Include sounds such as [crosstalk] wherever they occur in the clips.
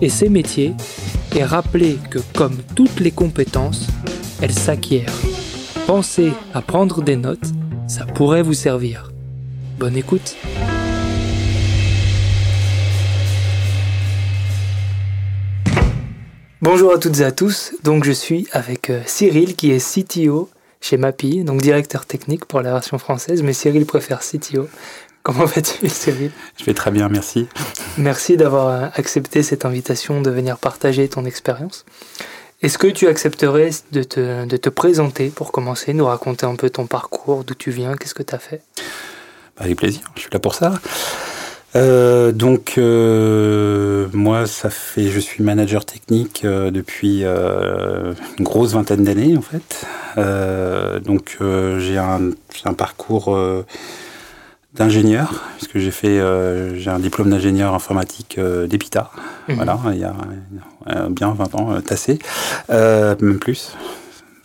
et ses métiers et rappeler que comme toutes les compétences, elles s'acquièrent. Pensez à prendre des notes, ça pourrait vous servir. Bonne écoute. Bonjour à toutes et à tous, donc je suis avec euh, Cyril qui est CTO chez Mapi, donc directeur technique pour la version française, mais Cyril préfère CTO. Comment vas-tu, Cyril Je vais très bien, merci. Merci d'avoir accepté cette invitation de venir partager ton expérience. Est-ce que tu accepterais de te, de te, présenter pour commencer, nous raconter un peu ton parcours, d'où tu viens, qu'est-ce que tu as fait? Bah, Avec plaisir, je suis là pour ça. Euh, donc euh, moi, ça fait, je suis manager technique euh, depuis euh, une grosse vingtaine d'années en fait. Euh, donc euh, j'ai un, un, parcours d'ingénieur, puisque j'ai fait, euh, j'ai un diplôme d'ingénieur informatique euh, d'EPITA, mmh. voilà, il y a euh, bien 20 ans, tassé, même plus,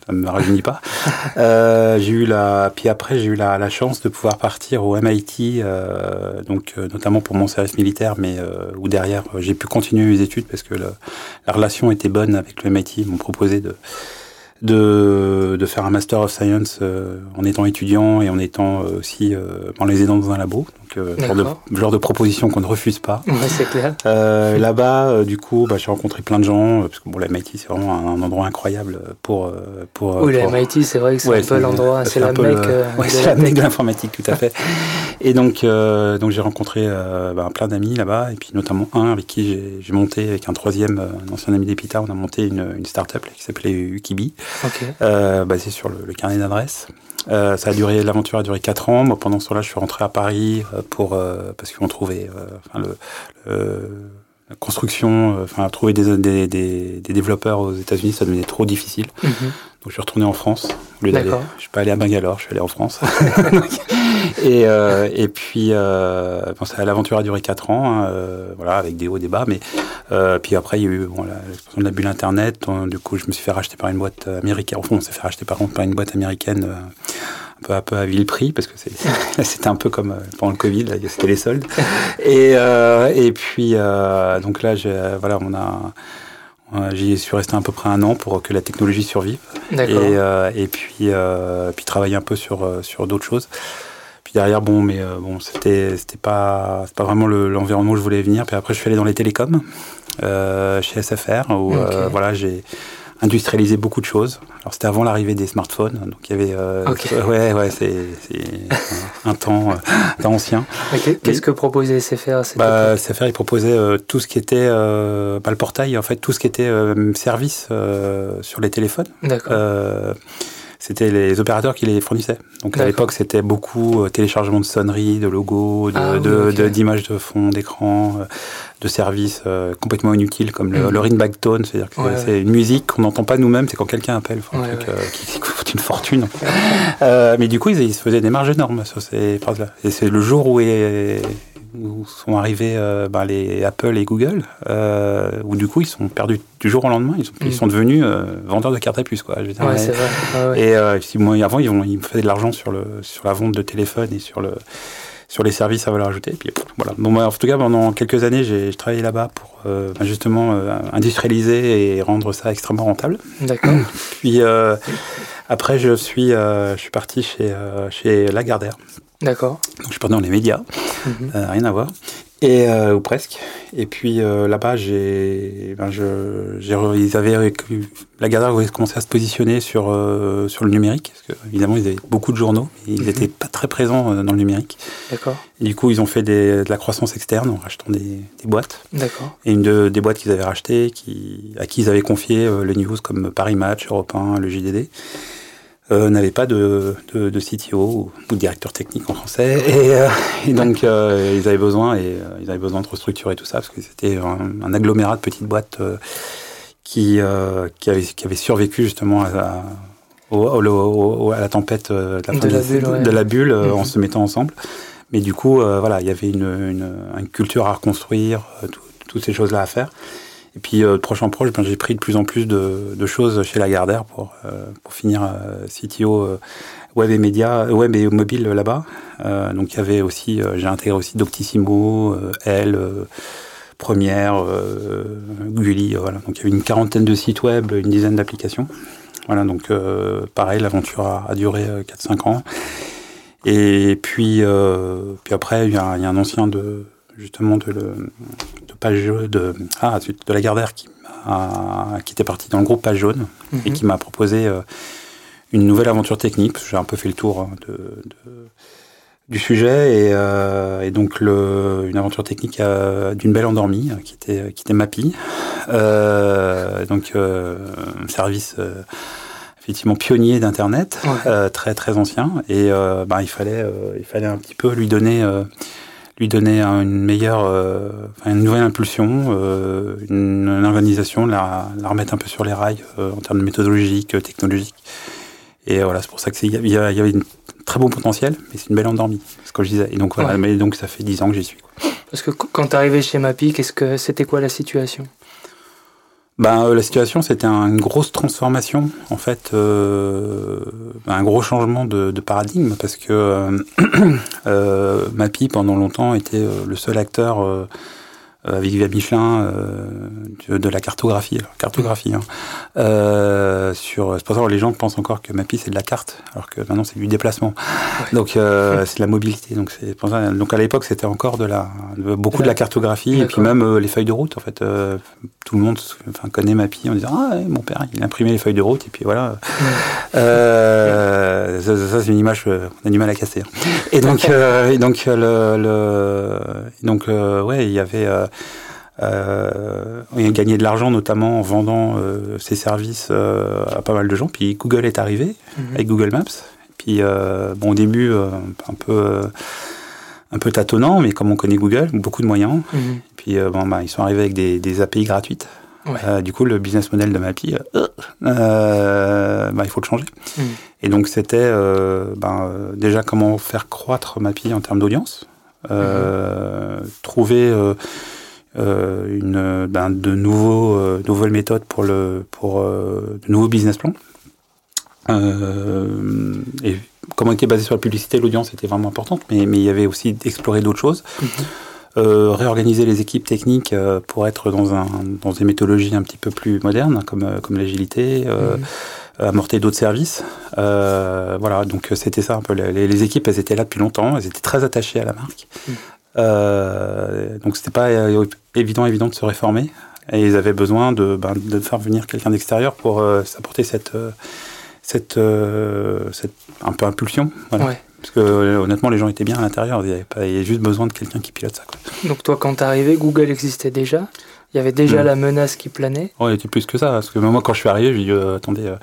ça ne me rajeunit pas. [laughs] j'ai eu la, puis après j'ai eu la, la, chance de pouvoir partir au MIT, donc notamment pour mon service militaire, mais où derrière j'ai pu continuer mes études parce que le, la relation était bonne avec le MIT, ils m'ont proposé de de, de, faire un Master of Science euh, en étant étudiant et en étant euh, aussi euh, en les aidant dans un labo. Donc, genre de, genre, de, proposition qu'on ne refuse pas. Ouais, c'est clair. Là-bas, du coup, bah, j'ai rencontré plein de gens, parce que bon, la MIT, c'est vraiment un, un, endroit incroyable pour... pour oui, pour... la MIT, c'est vrai que c'est ouais, un peu l'endroit, c'est la mec le... de l'informatique, tout à fait. et donc, donc j'ai rencontré bah, plein d'amis là-bas, et puis notamment un avec qui j'ai monté, avec un troisième, un ancien ami d'Epita, on a monté une, une start-up qui s'appelait Ukibi. Okay. Euh, basé sur le, le carnet d'adresse. Euh, ça a duré, l'aventure a duré 4 ans. Moi, pendant ce temps-là, je suis rentré à Paris pour euh, parce qu'on trouvait, enfin le, le construction, enfin trouver des, des, des, des, développeurs aux États-Unis, ça devenait trop difficile. Mm -hmm. Donc je suis retourné en France. Au lieu d'aller, je suis pas allé à Bangalore, je suis allé en France. [laughs] et, euh, et puis, euh, bon, ça, l'aventure a duré 4 ans, hein, euh, voilà, avec des hauts, des bas. Mais euh, puis après, il y a eu bon, l'explosion de la bulle Internet. Du coup, je me suis fait racheter par une boîte américaine. Enfin, on s'est fait racheter par contre par une boîte américaine peu, un peu à vil prix parce que [laughs] [laughs] c'était un peu comme euh, pendant le Covid, c'était les soldes. [laughs] Et, euh, et puis euh, donc là, voilà, on a J'y suis resté à peu près un an pour que la technologie survive. Et, euh, et puis, puis travailler un peu sur, sur d'autres choses. Puis derrière, bon, mais bon, c'était c'était pas pas vraiment l'environnement le, où je voulais venir. Puis après, je suis allé dans les télécoms chez SFR où okay. voilà j'ai industrialisé beaucoup de choses. Alors c'était avant l'arrivée des smartphones, donc il y avait euh, okay. [laughs] ouais ouais c'est un, un temps, euh, temps ancien. Okay. Qu'est-ce que proposait SFR à cette bah, SFR il proposait euh, tout ce qui était euh, bah, le portail en fait tout ce qui était euh, service euh, sur les téléphones. D'accord. C'était les opérateurs qui les fournissaient. Donc à l'époque, c'était beaucoup téléchargement de sonneries, de logos, de, ah, de, oui, okay. d'images de, fond d'écran, de services euh, complètement inutiles comme le, mmh. le ringback tone, c'est-à-dire que ouais, c'est ouais. une musique qu'on n'entend pas nous-mêmes, c'est quand quelqu'un appelle, faut un ouais, truc euh, qui, qui, coûte une fortune. euh, mais du coup, ils, ils, se faisaient des marges énormes sur ces phrases-là. Et c'est le jour où, est, où sont arrivés euh, ben, les Apple et Google, euh, où du coup, ils sont perdus du jour au lendemain, ils sont, mmh. ils sont devenus euh, vendeurs de cartes à puce, quoi. Je veux dire, ouais, vrai. Et euh, moi, avant, ils, ont, ils faisaient de l'argent sur, le, sur la vente de téléphone et sur le sur les services à valeur ajoutée. Et puis voilà. Bon, bah, en tout cas, pendant quelques années, j'ai travaillé là-bas pour euh, justement euh, industrialiser et rendre ça extrêmement rentable. D'accord. [coughs] Puis euh, après, je suis, je suis parti chez, chez Lagardère. D'accord. Donc, je suis parti dans les médias, mm -hmm. rien à voir. Et ou presque. Et puis là-bas, j'ai, ben, je, j'ai, ils avaient la Gardère avait commencé à se positionner sur sur le numérique, parce que évidemment ils avaient beaucoup de journaux, mais ils n'étaient mhm. pas très présents dans le numérique. D'accord. Et du coup, ils ont fait des, de la croissance externe en rachetant des, des boîtes. D'accord. Et une de, des boîtes qu'ils avaient rachetées, qui, à qui ils avaient confié le news comme Paris Match, Europe 1, le JDD euh, n'avait pas de, de, de, CTO ou, de directeur technique en français. Et, euh, et donc euh, ils avaient besoin et euh, ils avaient besoin de restructurer tout ça parce que c'était un, un, agglomérat de petites boîtes qui qui avait survécu justement à, au, à la tempête de la, de la bulle, de la bulle en mhm. se mettant ensemble. Mais du coup voilà il y avait une, une, une culture à reconstruire toutes ces choses là à faire et puis, euh, de proche en proche, ben, j'ai pris de plus en plus de, de choses chez Lagardère pour, euh, pour finir euh, CTO euh, web et médias, web et mobile là-bas. donc, il y avait aussi, j'ai intégré aussi Doctissimo, Elle, Première, Gulli, voilà. Donc, il y avait une quarantaine de sites web, une dizaine d'applications. Voilà, donc pareil, l'aventure a, a, duré 4-5 ans. Et puis, puis après, il y, y a un ancien de justement de, de page de ah de la Gardère qui qui était parti dans le groupe Page Jaune et mhm. qui m'a proposé euh, une nouvelle aventure technique j'ai un peu fait le tour hein, de, de, du sujet et, euh, et, donc le, une aventure technique euh, d'une belle endormie qui était qui était Mappy euh, donc un service effectivement pionnier d'internet très très ancien et bah, il fallait il fallait un petit peu lui donner lui donner une meilleure, euh, une nouvelle impulsion, euh, une, organisation, la, la, remettre un peu sur les rails euh, en termes de méthodologique, technologique. Et voilà, c'est pour ça qu'il y, y, avait une très bon potentiel, mais c'est une belle endormie, ce que je disais. Et donc voilà, mais donc ça fait dix ans que j'y suis. Quoi. Parce que quand tu arrivé chez Mapi, qu'est-ce que c'était quoi la situation? Ben, euh, la situation, c'était une grosse transformation, en fait, euh, un gros changement de, de paradigme, parce que euh, [clears throat] euh Mappy, pendant longtemps, était le seul acteur euh, avec Via Michelin euh, de, la cartographie. Alors, cartographie. Hein. Euh, sur, c'est pour ça que les gens pensent encore que Mappy c'est de la carte, alors que maintenant c'est du déplacement. Donc euh, [laughs] c'est de la mobilité. Donc c'est pour ça. Donc à l'époque c'était encore de la beaucoup de la cartographie et puis même euh, les feuilles de route. En fait, euh, tout le monde enfin, connaît Mappy en disant ah mon père il a imprimé les feuilles de route et puis voilà. ça, ça c'est une image qu'on a du mal à casser. Hein. Et donc [laughs] et donc le, le donc ouais il y avait euh, il a gagné de l'argent notamment en vendant euh, ses services euh, à pas mal de gens. Puis Google est arrivé mhm. avec Google Maps. Puis euh, bon au début euh, un peu un peu tâtonnant, mais comme on connaît Google, beaucoup de moyens. Mhm. Puis bon bah ils sont arrivés avec des, des API gratuites. Ouais. du coup, le business model de Mappy, bah, il faut le changer. Mhm. Et donc, c'était ben, déjà comment faire croître Mappy en termes d'audience, trouver euh, une, ben, de nouveaux, euh, nouvelles méthodes pour, le, pour euh, de nouveaux business plans. Euh, et comment était basé sur la publicité, l'audience était vraiment importante, mais, mais il y avait aussi d'explorer d'autres choses. Mm -hmm. euh, réorganiser les équipes techniques euh, pour être dans, un, dans des méthodologies un petit peu plus modernes, comme, comme l'agilité, euh, mmh. amorter d'autres services. Euh, voilà, donc c'était ça un peu. Les, les, équipes, elles étaient là depuis longtemps, elles étaient très attachées à la marque. Mmh. Euh, donc c'était pas euh, évident, évident de se réformer. Et ils avaient besoin de, ben, de faire venir quelqu'un d'extérieur pour euh, s'apporter cette, euh, cette, euh, cette un peu impulsion. Voilà. Ouais. Parce que honnêtement, les gens étaient bien à l'intérieur. Il y avait, pas, il y avait juste besoin de quelqu'un qui pilote ça. Quoi. Donc toi, quand t'es arrivé, Google existait déjà il y avait déjà mmh. la menace qui planait. Oh, il était plus que ça. Parce que moi, quand je suis arrivé, j'ai dit, euh, attendez, euh,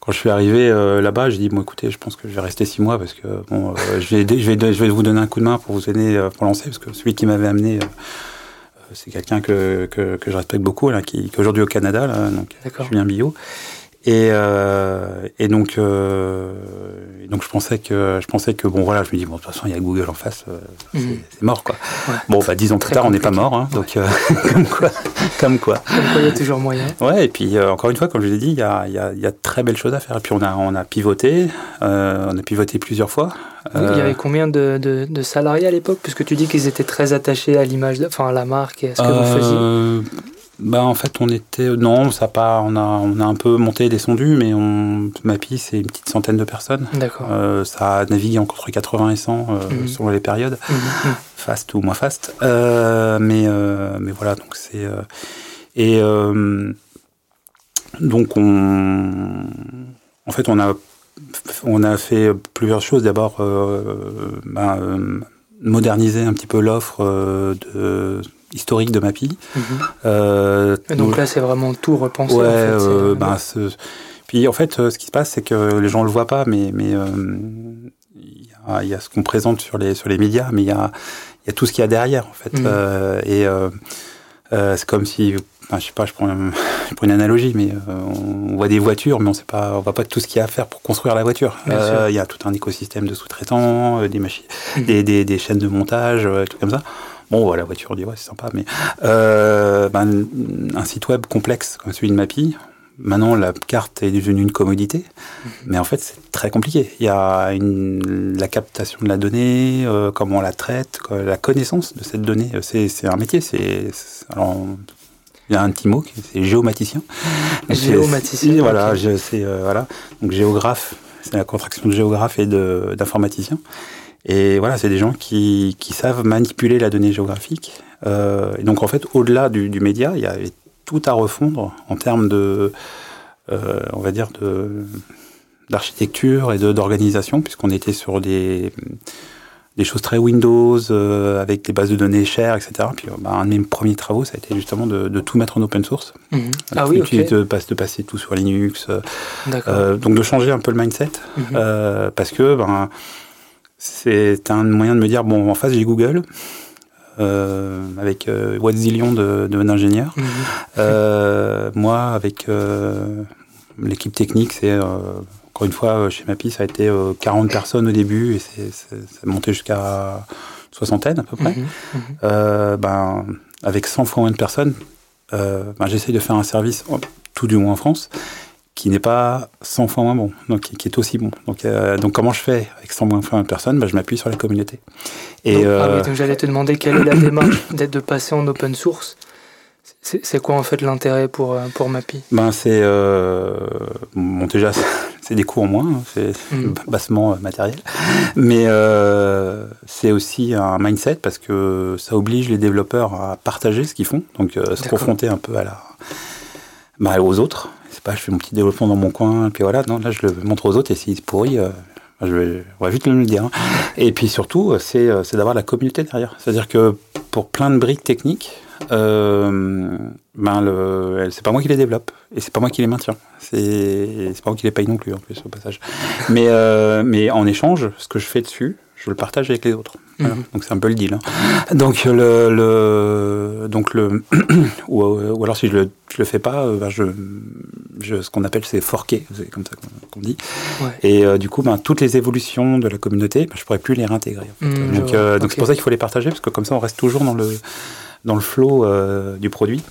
quand je suis arrivé euh, là-bas, j'ai dit, bon, écoutez, je pense que je vais rester six mois parce que bon, je, vais, je, vais, je vais vous donner un coup de main pour vous aider pour lancer, parce que celui qui m'avait amené, c'est quelqu'un que, que, que, je respecte beaucoup, là, qui, qui est aujourd'hui au Canada, là, donc Julien Billot. Et, euh, et donc, euh, donc je pensais que je pensais que bon voilà, je me dis bon de toute façon il y a Google en face, euh, mmh. c'est mort quoi. Ouais. Bon bah dix ans plus tard on n'est pas mort, hein, ouais. donc euh, [laughs] comme quoi, comme quoi. Comme quoi il y a toujours moyen. Ouais et puis euh, encore une fois comme je l'ai dit, il y a, il y, a, y a de très belles choses à faire. Et puis on a on a pivoté, euh, on a pivoté plusieurs fois. Il y avait combien de, de, de salariés à l'époque, puisque tu dis qu'ils étaient très attachés à l'image, enfin à la marque et à ce que vous faisiez bah en fait on était non ça pas on a on a un peu monté descendu mais on Mapi c'est une petite centaine de personnes. D'accord. Euh, ça navigue entre 80 et 100 euh, mhm. selon les périodes, mhm. fast ou moins fast. Euh, mais mais voilà donc c'est et donc on en fait on a on a fait plusieurs choses d'abord ben, moderniser un petit peu l'offre de historique de Mapi. Mhm. Euh, donc là, c'est vraiment tout repensé. Ouais, euh, ben, puis en fait, euh, ce qui se passe, c'est que les gens le voient pas, mais mais il y, a, ce qu'on présente sur les sur les médias, mais il y a il y a tout ce qu'il y a derrière en fait. Mhm. et c'est comme si je sais pas, je prends, [laughs] une analogie, mais on voit des voitures, mais on sait pas, on voit pas tout ce qu'il y a à faire pour construire la voiture. Il y a tout un écosystème de sous-traitants, des machines, mhm. des, des, des, chaînes de montage, tout comme ça. Bon, la voiture, on dit ouais, c'est sympa, mais euh, ben, un site web complexe comme celui de Mapi, maintenant la carte est devenue une commodité, mhm. mais en fait c'est très compliqué. Il y a une, la captation de la donnée, euh, comment on la traite, la connaissance de cette donnée. C'est un métier. C'est alors il y a un petit mot, c'est géomaticien. [laughs] Géomaticien. Voilà, c'est euh, voilà. Donc géographe, c'est la contraction de géographe et d'informaticien. Et voilà, c'est des gens qui, qui, savent manipuler la donnée géographique. Euh, et donc en fait, au-delà du, du, média, il y avait tout à refondre en termes de, euh, on va dire, de d'architecture et d'organisation, puisqu'on était sur des, des choses très Windows, euh, avec des bases de données chères, etc. Puis bah, un de mes premiers travaux, ça a été justement de, de tout mettre en open source. Mhm. Ah oui, ok. De, de, passer tout sur Linux. Donc de changer un peu le mindset, mhm. parce que ben, c'est un moyen de me dire bon, en face j'ai Google. Euh, avec euh, Watzillion de, d'ingénieurs. Mhm. Euh, moi, avec euh, l'équipe technique, c'est encore une fois chez Mapi, ça a été 40 personnes au début et c'est, c'est, ça a monté jusqu'à soixantaine à peu près. Mhm. Mhm. ben, avec 100 fois moins de personnes, ben, j'essaye de faire un service, tout du moins en France, qui n'est pas 100 fois moins bon, donc qui, est aussi bon. Donc, euh, donc comment je fais avec 100 moins de personnes bah, Je m'appuie sur la communauté. Et, donc, ah euh, donc j'allais te demander quelle est la [coughs] démarche d'être de passer en open source. C'est quoi en fait l'intérêt pour, euh, pour Mappy? Ben, C'est bon, déjà c'est des coûts en moins, hein, c'est mm. bassement matériel, mais c'est aussi un mindset parce que ça oblige les développeurs à partager ce qu'ils font, donc se confronter un peu à la, bah, aux autres pas, je fais mon petit développement dans mon coin, et puis voilà, non, là je le montre aux autres, et s'il se pourrit, euh, je vais, on va vite le dire. Hein. [laughs] Et puis surtout, euh, euh, c'est d'avoir la communauté derrière. C'est-à-dire que pour plein de briques techniques, euh, ben le, c'est pas moi qui les développe et c'est pas moi qui les maintiens. C'est, c'est pas moi qui les paye non plus en plus au passage. [laughs] Mais, euh, mais en échange, ce que je fais dessus, je le partage avec les autres. Mhm. Donc c'est un peu le deal. Hein. [laughs] Donc le, le donc le [clears throat] ou, ou, alors si je le je le fais pas, euh, ben je, je ce qu'on appelle c'est forquer, c'est comme ça qu'on dit. Ouais. Et euh, du coup ben toutes les évolutions de la communauté, ben, je pourrais plus les réintégrer. En fait. Mhm, donc euh, donc c'est pour ça qu'il faut les partager parce que comme ça on reste toujours dans le dans le flow du produit.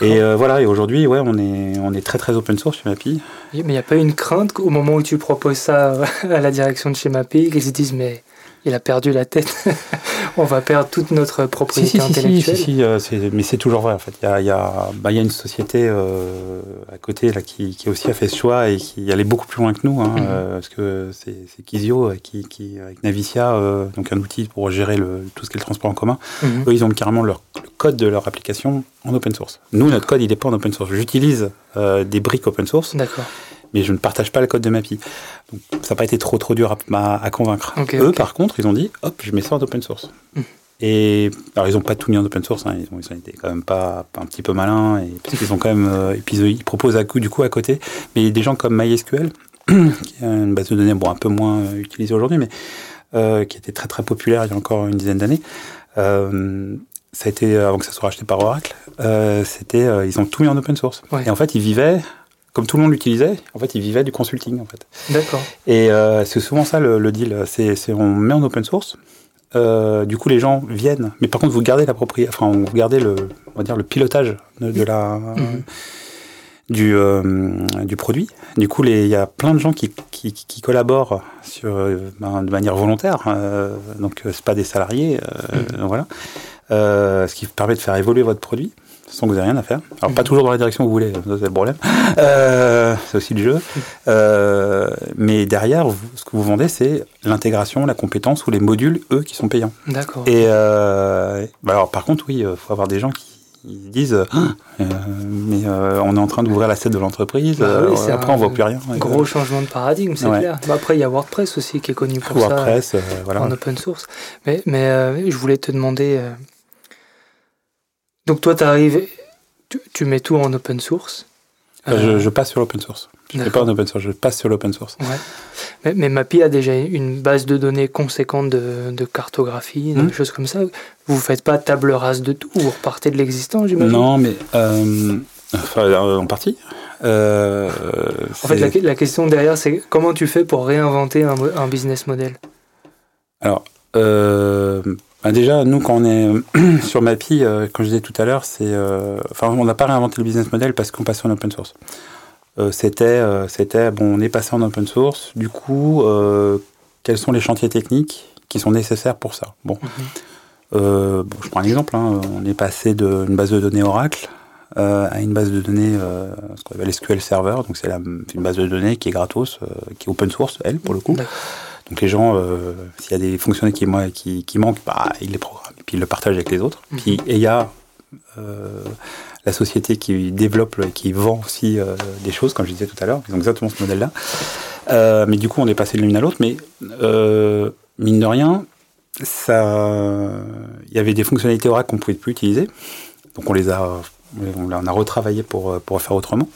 Et voilà, et aujourd'hui, ouais, on est, on est très très open source chez Mappy. Mais il n'y a pas une crainte au moment où tu proposes ça [laughs] à la direction de chez Mappy, qu'ils se disent mais il a perdu la tête. [laughs] on va perdre toute notre propriété intellectuelle. Si, si, euh, mais c'est toujours vrai en fait. Il y a, il y a, bah, il y a une société euh, à côté là, qui, qui, aussi a fait ce choix et qui allait beaucoup plus loin que nous, hein, mhm. euh, parce que c'est Kizio qui, qui, avec Navicia, donc un outil pour gérer le, tout ce qui est le transport en commun. Mhm. Eux, ils ont carrément leur, le code de leur application en open source. Nous, notre code, il n'est pas en open source. J'utilise des briques open source. D'accord mais je ne partage pas le code de Mappy. Donc, ça n'a pas été trop trop dur à, à, convaincre. Eux, par contre, ils ont dit, hop, je mets ça en open source. Hmm. Et alors, ils n'ont pas tout mis en open source, hein, ils, ont, ils ont été quand même pas, un petit peu malins, et, parce qu'ils ont quand même, euh, et puis ils, proposent à coup, du coup à côté, mais des gens comme MySQL, [clears throat] qui est une base de données bon, un peu moins euh, utilisée aujourd'hui, mais euh, qui était très très populaire il y a encore une dizaine d'années. Euh, ça a été avant que ça soit racheté par Oracle. Euh, c'était, ils ont tout mis en open source. Ouais. Et en fait, ils vivaient comme tout le monde l'utilisait, en fait, ils vivaient du consulting, en fait. D'accord. Et euh, c'est souvent ça le, deal. C'est, on met en open source. Euh, du coup, les gens viennent, mais par contre, vous gardez la propriété, enfin, vous gardez le, on va dire le pilotage de, la mhm. du euh, du produit. Du coup, il y a plein de gens qui, qui, qui collaborent sur ben, de manière volontaire. donc, c'est pas des salariés, mhm. voilà. ce qui permet de faire évoluer votre produit sans que vous n'ayez rien à faire. Alors, pas mhm. toujours dans la direction que vous voulez, c'est le problème. Euh, c'est aussi le jeu. Euh, mais derrière, ce que vous vendez, c'est l'intégration, la compétence ou les modules, eux, qui sont payants. D'accord. Et euh, bah alors, par contre, oui, il faut avoir des gens qui disent mais on est en train d'ouvrir la scène de l'entreprise bah après on voit plus rien gros changement de paradigme c'est clair bah, après il y a WordPress aussi qui est connu pour WordPress, voilà. en open source mais, mais je voulais te demander donc toi, tu arrives, tu, mets tout en open source. Euh, je, passe sur l'open source. Je ne fais pas en open source, je passe sur l'open source. Ouais. Mais, MAPI a déjà une base de données conséquente de, cartographie, de hmm. choses comme ça. Vous ne faites pas table rase de tout, vous repartez de l'existant, j'imagine? Non, mais euh, euh, en partie. en fait, la, question derrière, c'est comment tu fais pour réinventer un, un business model? Alors, bah, déjà, nous, quand on est [clears throat] sur Mappy, euh, comme je disais tout à l'heure, c'est, euh, enfin, on n'a pas réinventé le business model parce qu'on passait en open source. Euh, c'était, c'était, bon, on est passé en open source. Du coup, quels sont les chantiers techniques qui sont nécessaires pour ça? Bon, mhm. bon je prends un exemple. Hein. on est passé d'une base de données Oracle à une base de données, ce qu'on appelle SQL Server. Donc, c'est une base de données qui est gratos, qui est open source, elle, pour le coup. Donc les gens, euh, s'il y a des fonctionnalités qui, qui, manquent, bah, ils les programment et puis ils le partagent avec les autres. Mhm. Puis et il y a euh, la société qui développe, qui vend aussi euh, des choses, comme je disais tout à l'heure. Ils ont exactement ce modèle-là. mais du coup, on est passé de l'une à l'autre. Mais mine de rien, ça, il y avait des fonctionnalités Oracle qu'on pouvait plus utiliser. Donc on les a, on a retravaillé pour pour faire autrement.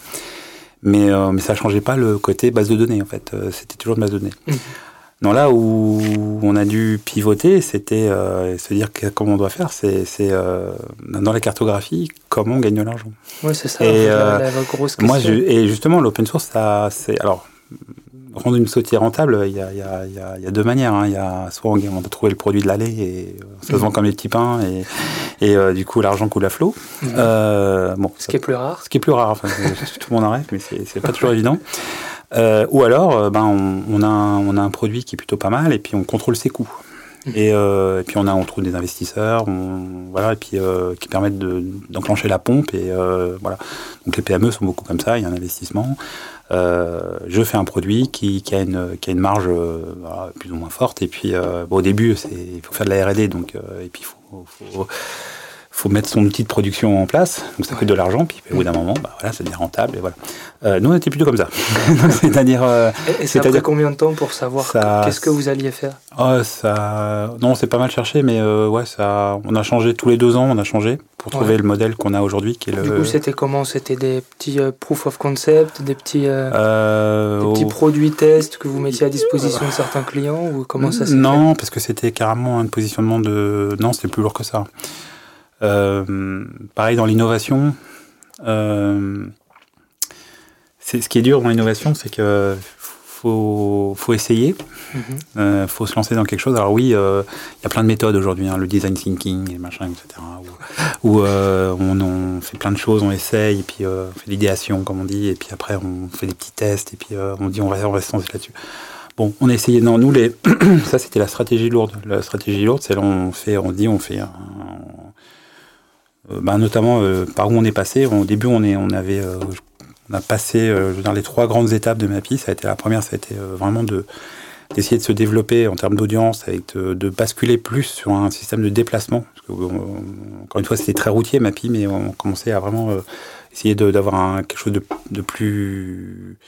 Mais, mais ça changeait pas le côté base de données en fait. C'était toujours une base de données. Mhm. Non, là où on a dû pivoter, c'était euh, se dire comment on doit faire, c'est euh, dans la cartographie, comment on gagne de l'argent. Oui, c'est ça. Et, la, euh, grosse moi, et justement, l'open source, ça, c'est alors rendre une sautier rentable, il y a, il y a, il y a deux manières. Hein. Il y a soit on, on trouver le produit de l'allée et ça se vend comme des petits pains et, et du coup l'argent coule à flot. Mhm. bon, ce qui est plus rare. Ce qui est plus rare. Enfin, [laughs] tout le monde arrête, mais c'est pas toujours évident. Euh, ou alors, euh, ben, on, a un, on, a un, produit qui est plutôt pas mal et puis on contrôle ses coûts. Mmh. Euh, et, puis on a on trouve des investisseurs, voilà, et puis qui permettent d'enclencher la pompe et voilà. Donc les PME sont beaucoup comme ça, il y a un investissement. je fais un produit qui, qui, a, une, qui a une marge plus ou moins forte et puis bon, au début il faut faire de la R&D donc et puis il faut, faut faut mettre son outil de production en place, donc ça coûte de l'argent, puis au bout d'un moment, bah, voilà, ça devient rentable, et voilà. Euh, nous, on était plutôt comme ça. [laughs] c'est-à-dire... Euh, et, a combien de temps pour savoir qu'est-ce que vous alliez faire? Oh, ça... Non, c'est pas mal cherché, mais euh, ouais, ça... on a changé tous les deux ans, on a changé pour trouver le modèle qu'on a aujourd'hui. Qui est le... Du coup, c'était comment? C'était des petits proof of concept, des petits, des petits produits tests que vous mettiez à disposition de certains clients, ou comment ça s'est Non, parce que c'était carrément un positionnement de... Non, c'était plus lourd que ça. Euh, pareil dans l'innovation. Euh, ce qui est dur dans l'innovation, c'est que faut, faut essayer, il mhm. euh, faut se lancer dans quelque chose. Alors oui, il y a plein de méthodes aujourd'hui, hein, le design thinking et machin, etc. Où, on, fait plein de choses, on essaye, et puis on fait l'idéation, comme on dit, et puis après on fait des petits tests, et puis on dit on va, on va se lancer là-dessus. Bon, on a essayé. Non, nous les, [clears throat] ça c'était la stratégie lourde. La stratégie lourde, c'est on fait, on dit, on fait, un, bah, notamment euh, par où on est passé. Au début, on, est, on avait euh, on a passé dans les trois grandes étapes de MAPI. Ça a été la première, ça a été vraiment de d'essayer de se développer en termes d'audience, avec de, basculer plus sur un système de déplacement. encore une fois, c'était très routier MAPI, mais on commençait à vraiment essayer d'avoir quelque chose de, de plus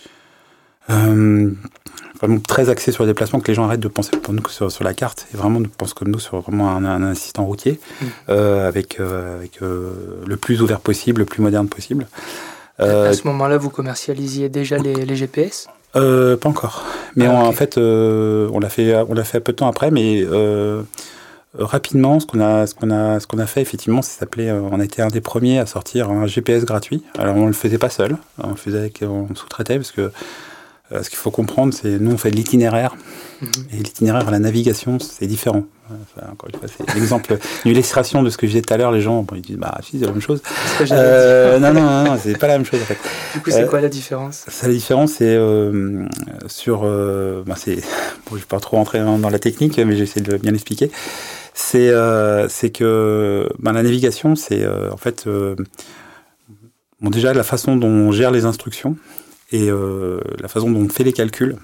vraiment très axé sur le déplacement, que les gens arrêtent de penser pour nous sur, sur la carte et vraiment pensent comme nous sur vraiment un, assistant routier mmh. euh, avec, euh, avec euh, le plus ouvert possible, le plus moderne possible. à ce moment-là, vous commercialisiez déjà les, les GPS Pas encore, mais ah, en fait, on l'a fait, on l'a fait peu de temps après, mais rapidement, ce qu'on a, ce qu'on a, ce qu'on a fait effectivement, c'est s'appelait, on a été un des premiers à sortir un GPS gratuit. Alors on le faisait pas seul, on le faisait avec, on sous-traitait parce que euh, ce qu'il faut comprendre, c'est nous on fait de l'itinéraire mhm. et l'itinéraire à la navigation, c'est différent. encore une fois, c'est l'exemple, [laughs] une illustration de ce que je disais tout à l'heure. Les gens, ils disent bah si c'est la même chose. Euh, non, non, non, non c'est pas la même chose en fait. Du coup, c'est euh, quoi la différence? La différence, c'est sur, bah, c'est, bon, je vais pas trop rentrer dans, la technique, mais j'essaie de bien l'expliquer C'est c'est que ben, la navigation, c'est en fait bon déjà la façon dont on gère les instructions et la façon dont on fait les calculs.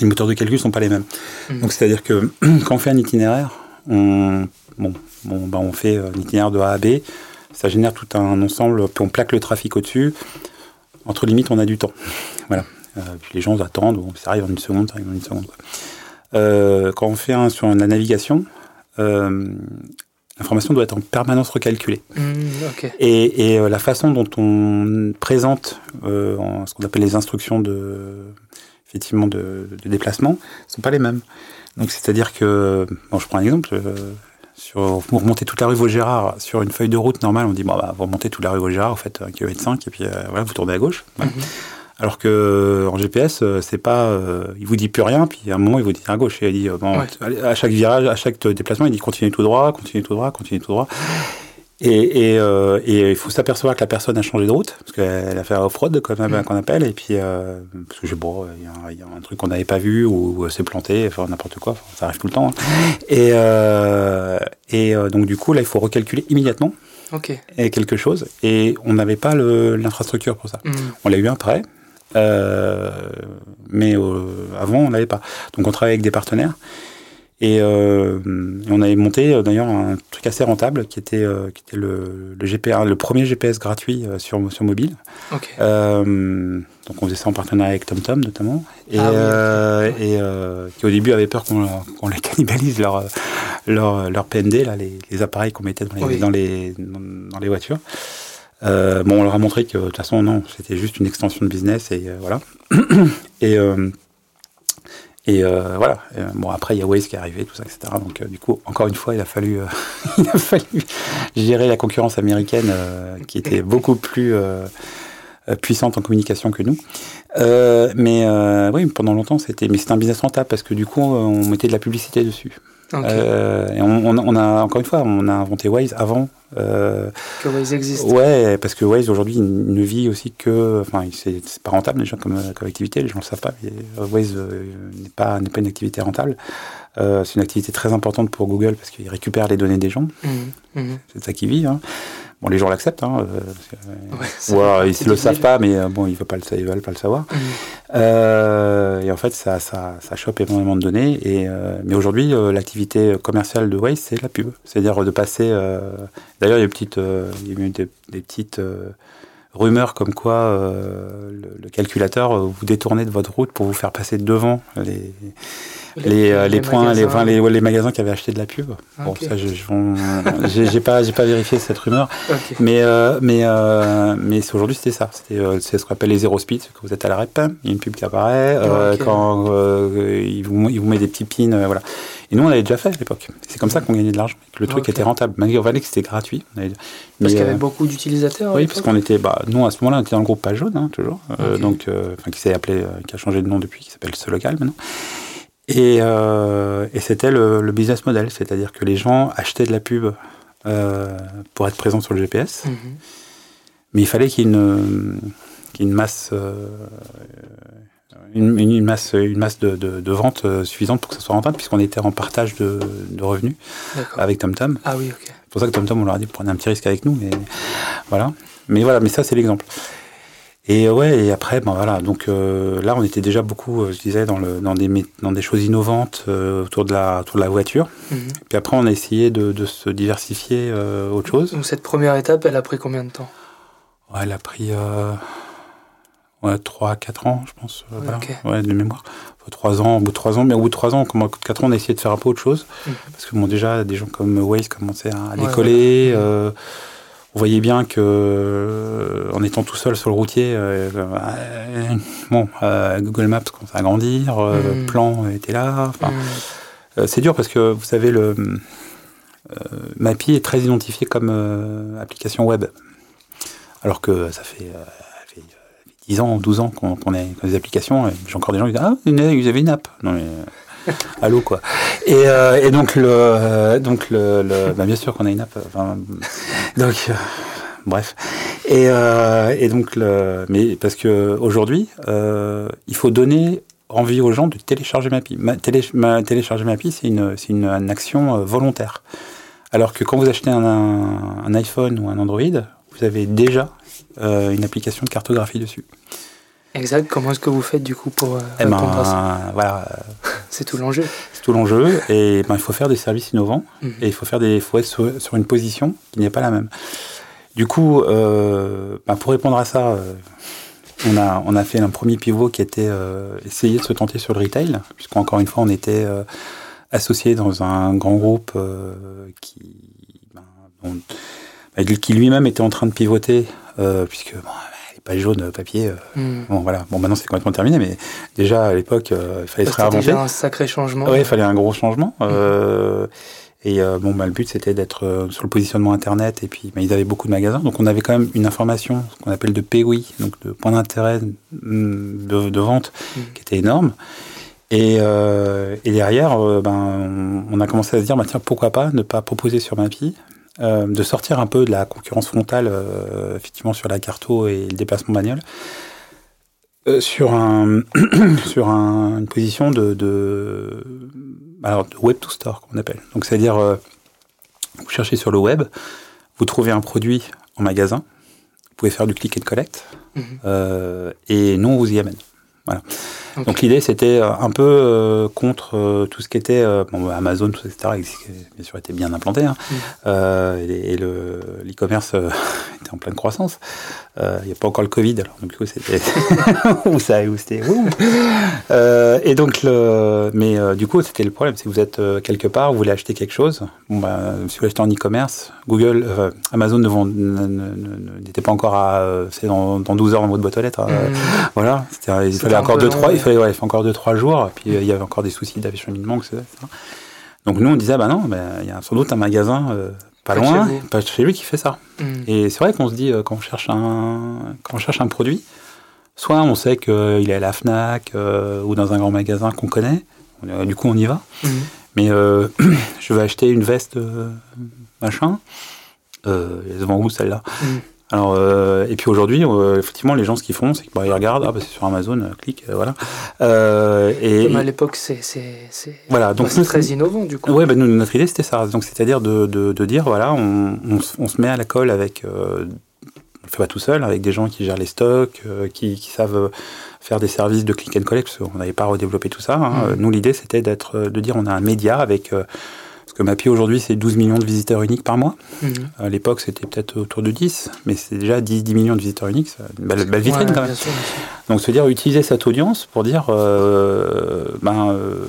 Les moteurs de calcul sont pas les mêmes. Mmh. Donc c'est-à-dire que [clears throat] quand on fait un itinéraire, on bon, bon ben, on fait un itinéraire de A à B, ça génère tout un ensemble, puis on plaque le trafic au-dessus. Entre limites, on a du temps. [laughs] Voilà. Euh, puis les gens attendent, ça arrive en une seconde, ça arrive en une seconde. Euh, quand on fait un sur la navigation, euh, l'information doit être en permanence recalculée. Mmh, et, la façon dont on présente ce qu'on appelle les instructions de, effectivement de, de déplacement ne sont pas les mêmes. Donc c'est-à-dire que, bon, je prends un exemple, sur, vous remontez toute la rue Vaugirard sur une feuille de route normale, on dit bon, bah, vous remontez toute la rue Vaugirard, vous faites 1 km 5 et puis voilà, vous tournez à gauche. Mhm. Alors que en GPS, euh, c'est pas, euh, il vous dit plus rien, puis à un moment il vous dit à gauche et il dit euh, bon, à chaque virage, à chaque déplacement, il dit continue tout droit, continue tout droit, continue tout droit. Et, et, euh, et il faut s'apercevoir que la personne a changé de route, parce qu'elle a fait un off-road, mm. qu'on appelle, et puis, euh, parce que bon, il y, a un truc qu'on n'avait pas vu, ou, s'est planté, enfin n'importe quoi, ça arrive tout le temps. Hein. Et, euh, et euh, donc du coup, là, il faut recalculer immédiatement okay. et quelque chose, et on n'avait pas l'infrastructure pour ça. Mm. On l'a eu après, euh, mais euh, avant, on l'avait pas. Donc on travaille avec des partenaires. Et euh, on avait monté euh, d'ailleurs un truc assez rentable qui était, euh, qui était le, le, GPS, le premier GPS gratuit euh, sur, sur mobile. Okay. Euh, donc on faisait ça en partenariat avec TomTom notamment. Et, ah, oui, et qui au début avait peur qu'on qu les cannibalise leur, leur, leur PND, là, les, les appareils qu'on mettait dans les, oui. dans, les, dans, les voitures. Bon, on leur a montré que de toute façon, non, c'était juste une extension de business et voilà. [clears throat] et et euh, voilà. Bon, après, il y a Waze qui est arrivé, tout ça, etc. Donc, euh, du coup, encore une fois, il a fallu, euh, [laughs] il a fallu gérer la concurrence américaine euh, qui était beaucoup plus euh, puissante en communication que nous. mais oui, pendant longtemps, mais c'était un business rentable parce que du coup, on mettait de la publicité dessus. Okay. Euh, et on, on, a encore une fois, on a inventé Waze avant. Euh, que Waze existe. Ouais, parce que Waze aujourd'hui ne vit aussi que, enfin, c'est pas rentable déjà comme, comme activité. Les gens le savent pas. Mais Waze euh, n'est pas n'est pas une activité rentable. Euh, c'est une activité très importante pour Google parce qu'il récupère les données des gens. Mmh, mmh. C'est ça qui vit. Hein. Bon, les gens l'acceptent, hein, euh, ouais, ou alors ils ne le savent pas, mais euh, bon, ils ne veulent, veulent pas le savoir. Mmh. Euh, et en fait, ça, ça, ça chope énormément de données. Et, euh, mais aujourd'hui, euh, l'activité commerciale de Waze, c'est la pub. C'est-à-dire de passer. D'ailleurs, il y a, une petite, il y a eu des, des petites rumeurs comme quoi le, le, calculateur vous détournait de votre route pour vous faire passer devant les les, les, les points, magasins. les, les, les, magasins qui avaient acheté de la pub. Okay. Bon, ça, [laughs] j'ai pas, j'ai pas vérifié cette rumeur, okay. mais euh, mais euh, mais aujourd'hui c'était ça. C'était euh, c'est ce qu'on appelle les zéro speed, que vous êtes à la rep, il y a une pub qui apparaît, euh, okay. quand euh, il vous il vous met des petits pins, euh, voilà. Et nous on avait déjà fait à l'époque. C'est comme ça qu'on gagnait de l'argent. Le truc était rentable, malgré que c'était gratuit. Avait... Parce qu'il y avait beaucoup d'utilisateurs. Oui, parce qu'on était, bah, nous à ce moment-là on était dans le groupe Page Jaune, hein, toujours, donc enfin qui s'est appelé, qui a changé de nom depuis, qui s'appelle Ce Local maintenant. Et, euh, et c'était le, le, business model, c'est-à-dire que les gens achetaient de la pub euh, pour être présents sur le GPS, -hmm. mais il fallait qu'il y ait une, qu une masse, euh, une, une, masse, une masse de, de, de vente euh, suffisante pour que ça soit rentable, puisqu'on était en partage de, de revenus avec TomTom. Ah oui, ok. C'est pour ça que TomTom, on leur a dit, prenez un petit risque avec nous, mais voilà. Mais voilà, mais ça, c'est l'exemple. Et ouais, et après, ben voilà. Donc euh, là, on était déjà beaucoup, euh, je disais, dans, le, dans, des, dans des choses innovantes euh, autour, de la, autour de la voiture. Mm -hmm. Puis après, on a essayé de, de se diversifier euh, autre chose. Donc cette première étape, elle a pris combien de temps? Ouais, elle a pris ouais, 3-4 ans, je pense. Okay. Voilà. Ouais, de mémoire. 3 ans, au bout de 3 ans, mais au bout de 3 ans, comme 4 ans, on a essayé de faire un peu autre chose. Mm -hmm. Parce que bon, déjà, des gens comme Waze commençaient à décoller. Ouais, on voyait bien que euh, en étant tout seul sur le routier, euh, euh, bon, Google Maps commence à grandir, mmh. plan était là. Mmh. c'est dur parce que vous savez le Mappy est très identifié comme application web, alors que ça fait 10 ans, 12 ans qu'on qu dans des applications. J'ai encore des gens qui disent Ah, vous avez une app. Non, mais, [laughs] Allô, quoi. Et, euh, et, donc, le, donc le, bah, bien sûr qu'on a une app. Enfin, donc, euh, bref. Et, euh, donc, le, mais parce que aujourd'hui, il faut donner envie aux gens de télécharger Mappy. Ma, télé, ma télécharger Mappy, c'est une, une, une, action volontaire. Alors que quand vous achetez un, iPhone ou un Android, vous avez déjà euh, une application de cartographie dessus. Exact. Comment est-ce que vous faites du coup pour euh, eh ben, Voilà. C'est tout l'enjeu. C'est tout l'enjeu. Et ben, il faut faire des services innovants mhm. et il faut faire des, faut être sur, une position qui n'est pas la même. Du coup, euh, ben, pour répondre à ça, euh, on a, on a fait un premier pivot qui était euh, essayer de se tenter sur le retail, puisqu'encore une fois, on était associé dans un grand groupe qui, ben, qui lui-même était en train de pivoter, puisque bon, pages jaunes, papier, hmm. bon voilà, bon maintenant c'est complètement terminé, mais déjà à l'époque, il fallait se réinventer. C'était déjà un sacré changement. Oui, il fallait un gros changement. Hmm. Et euh, bon, bah, le but c'était d'être euh, sur le positionnement internet. Et puis, bah, ils avaient beaucoup de magasins, donc on avait quand même une information ce qu'on appelle de PWI, donc de point d'intérêt mm, de, vente, mmh. qui était énorme. Et, euh, et derrière, euh, ben, on, a commencé à se dire, bah, tiens, pourquoi pas ne pas proposer sur Mappy de sortir un peu de la concurrence frontale, effectivement, sur la carto et le déplacement manuel. sur un [coughs] sur un, une position de, de alors, web to store, qu'on appelle. Donc, c'est-à-dire, euh, vous cherchez sur le web, vous trouvez un produit en magasin, vous pouvez faire du click and collect, mhm. euh, et nous, on vous y amène. Voilà. Donc l'idée, c'était euh, un peu euh, contre euh, tout ce qui était bon, Amazon, tout, etc., qui bien sûr était bien implanté. Hein. Mm. et, le l'e-commerce [laughs] était en pleine croissance. Il n'y a pas encore le Covid, alors donc du coup, c'était [laughs] où ça, où c'était Et donc, le... mais du coup, c'était le problème, que vous êtes quelque part, vous voulez acheter quelque chose. Bon, bah, si vous achetez en e-commerce, Google, Amazon n'était pas encore à, c'est dans, dans, 12 heures dans votre boîte aux lettres. Hein. Mm. Voilà, il fallait encore deux, trois, il ouais, il encore deux, trois jours, puis euh, il y avait encore des soucis d'acheminement, etc. Donc nous, on disait, bah non, bah, il y a sans doute un magasin euh, pas loin, pas chez lui qui fait ça. Mm. Et c'est vrai qu'on se dit, euh, quand, on cherche un, quand on cherche un produit, soit on sait qu'il est à la FNAC ou dans un grand magasin qu'on connaît, du coup on y va. Mm. Mais [clears throat] je vais acheter une veste machin, elle se vend où celle-là? Mm. Alors, euh, et puis aujourd'hui, euh, effectivement, les gens, ce qu'ils font, c'est qu'ils bah, regardent, ah, bah, c'est sur Amazon, euh, clique, voilà. et, Comme à l'époque, c'est voilà, donc c'est très innovant, du coup. Oui, bah, notre idée, c'était ça. Donc, c'est-à-dire de, de, de, dire, voilà, on, on, se met à la colle avec, on le fait pas tout seul, avec des gens qui gèrent les stocks, qui, qui, savent faire des services de click and collect, parce qu'on n'avait pas redéveloppé tout ça. Hein. Mmh. Nous, l'idée, c'était d'être, de dire, on a un média avec que Mappy aujourd'hui, c'est 12 millions de visiteurs uniques par mois. Mhm. À l'époque, c'était peut-être autour de 10, mais c'est déjà 10, 10, millions de visiteurs uniques, c'est une belle, vitrine quand même. Donc, se dire, utiliser cette audience pour dire, euh, ben, euh,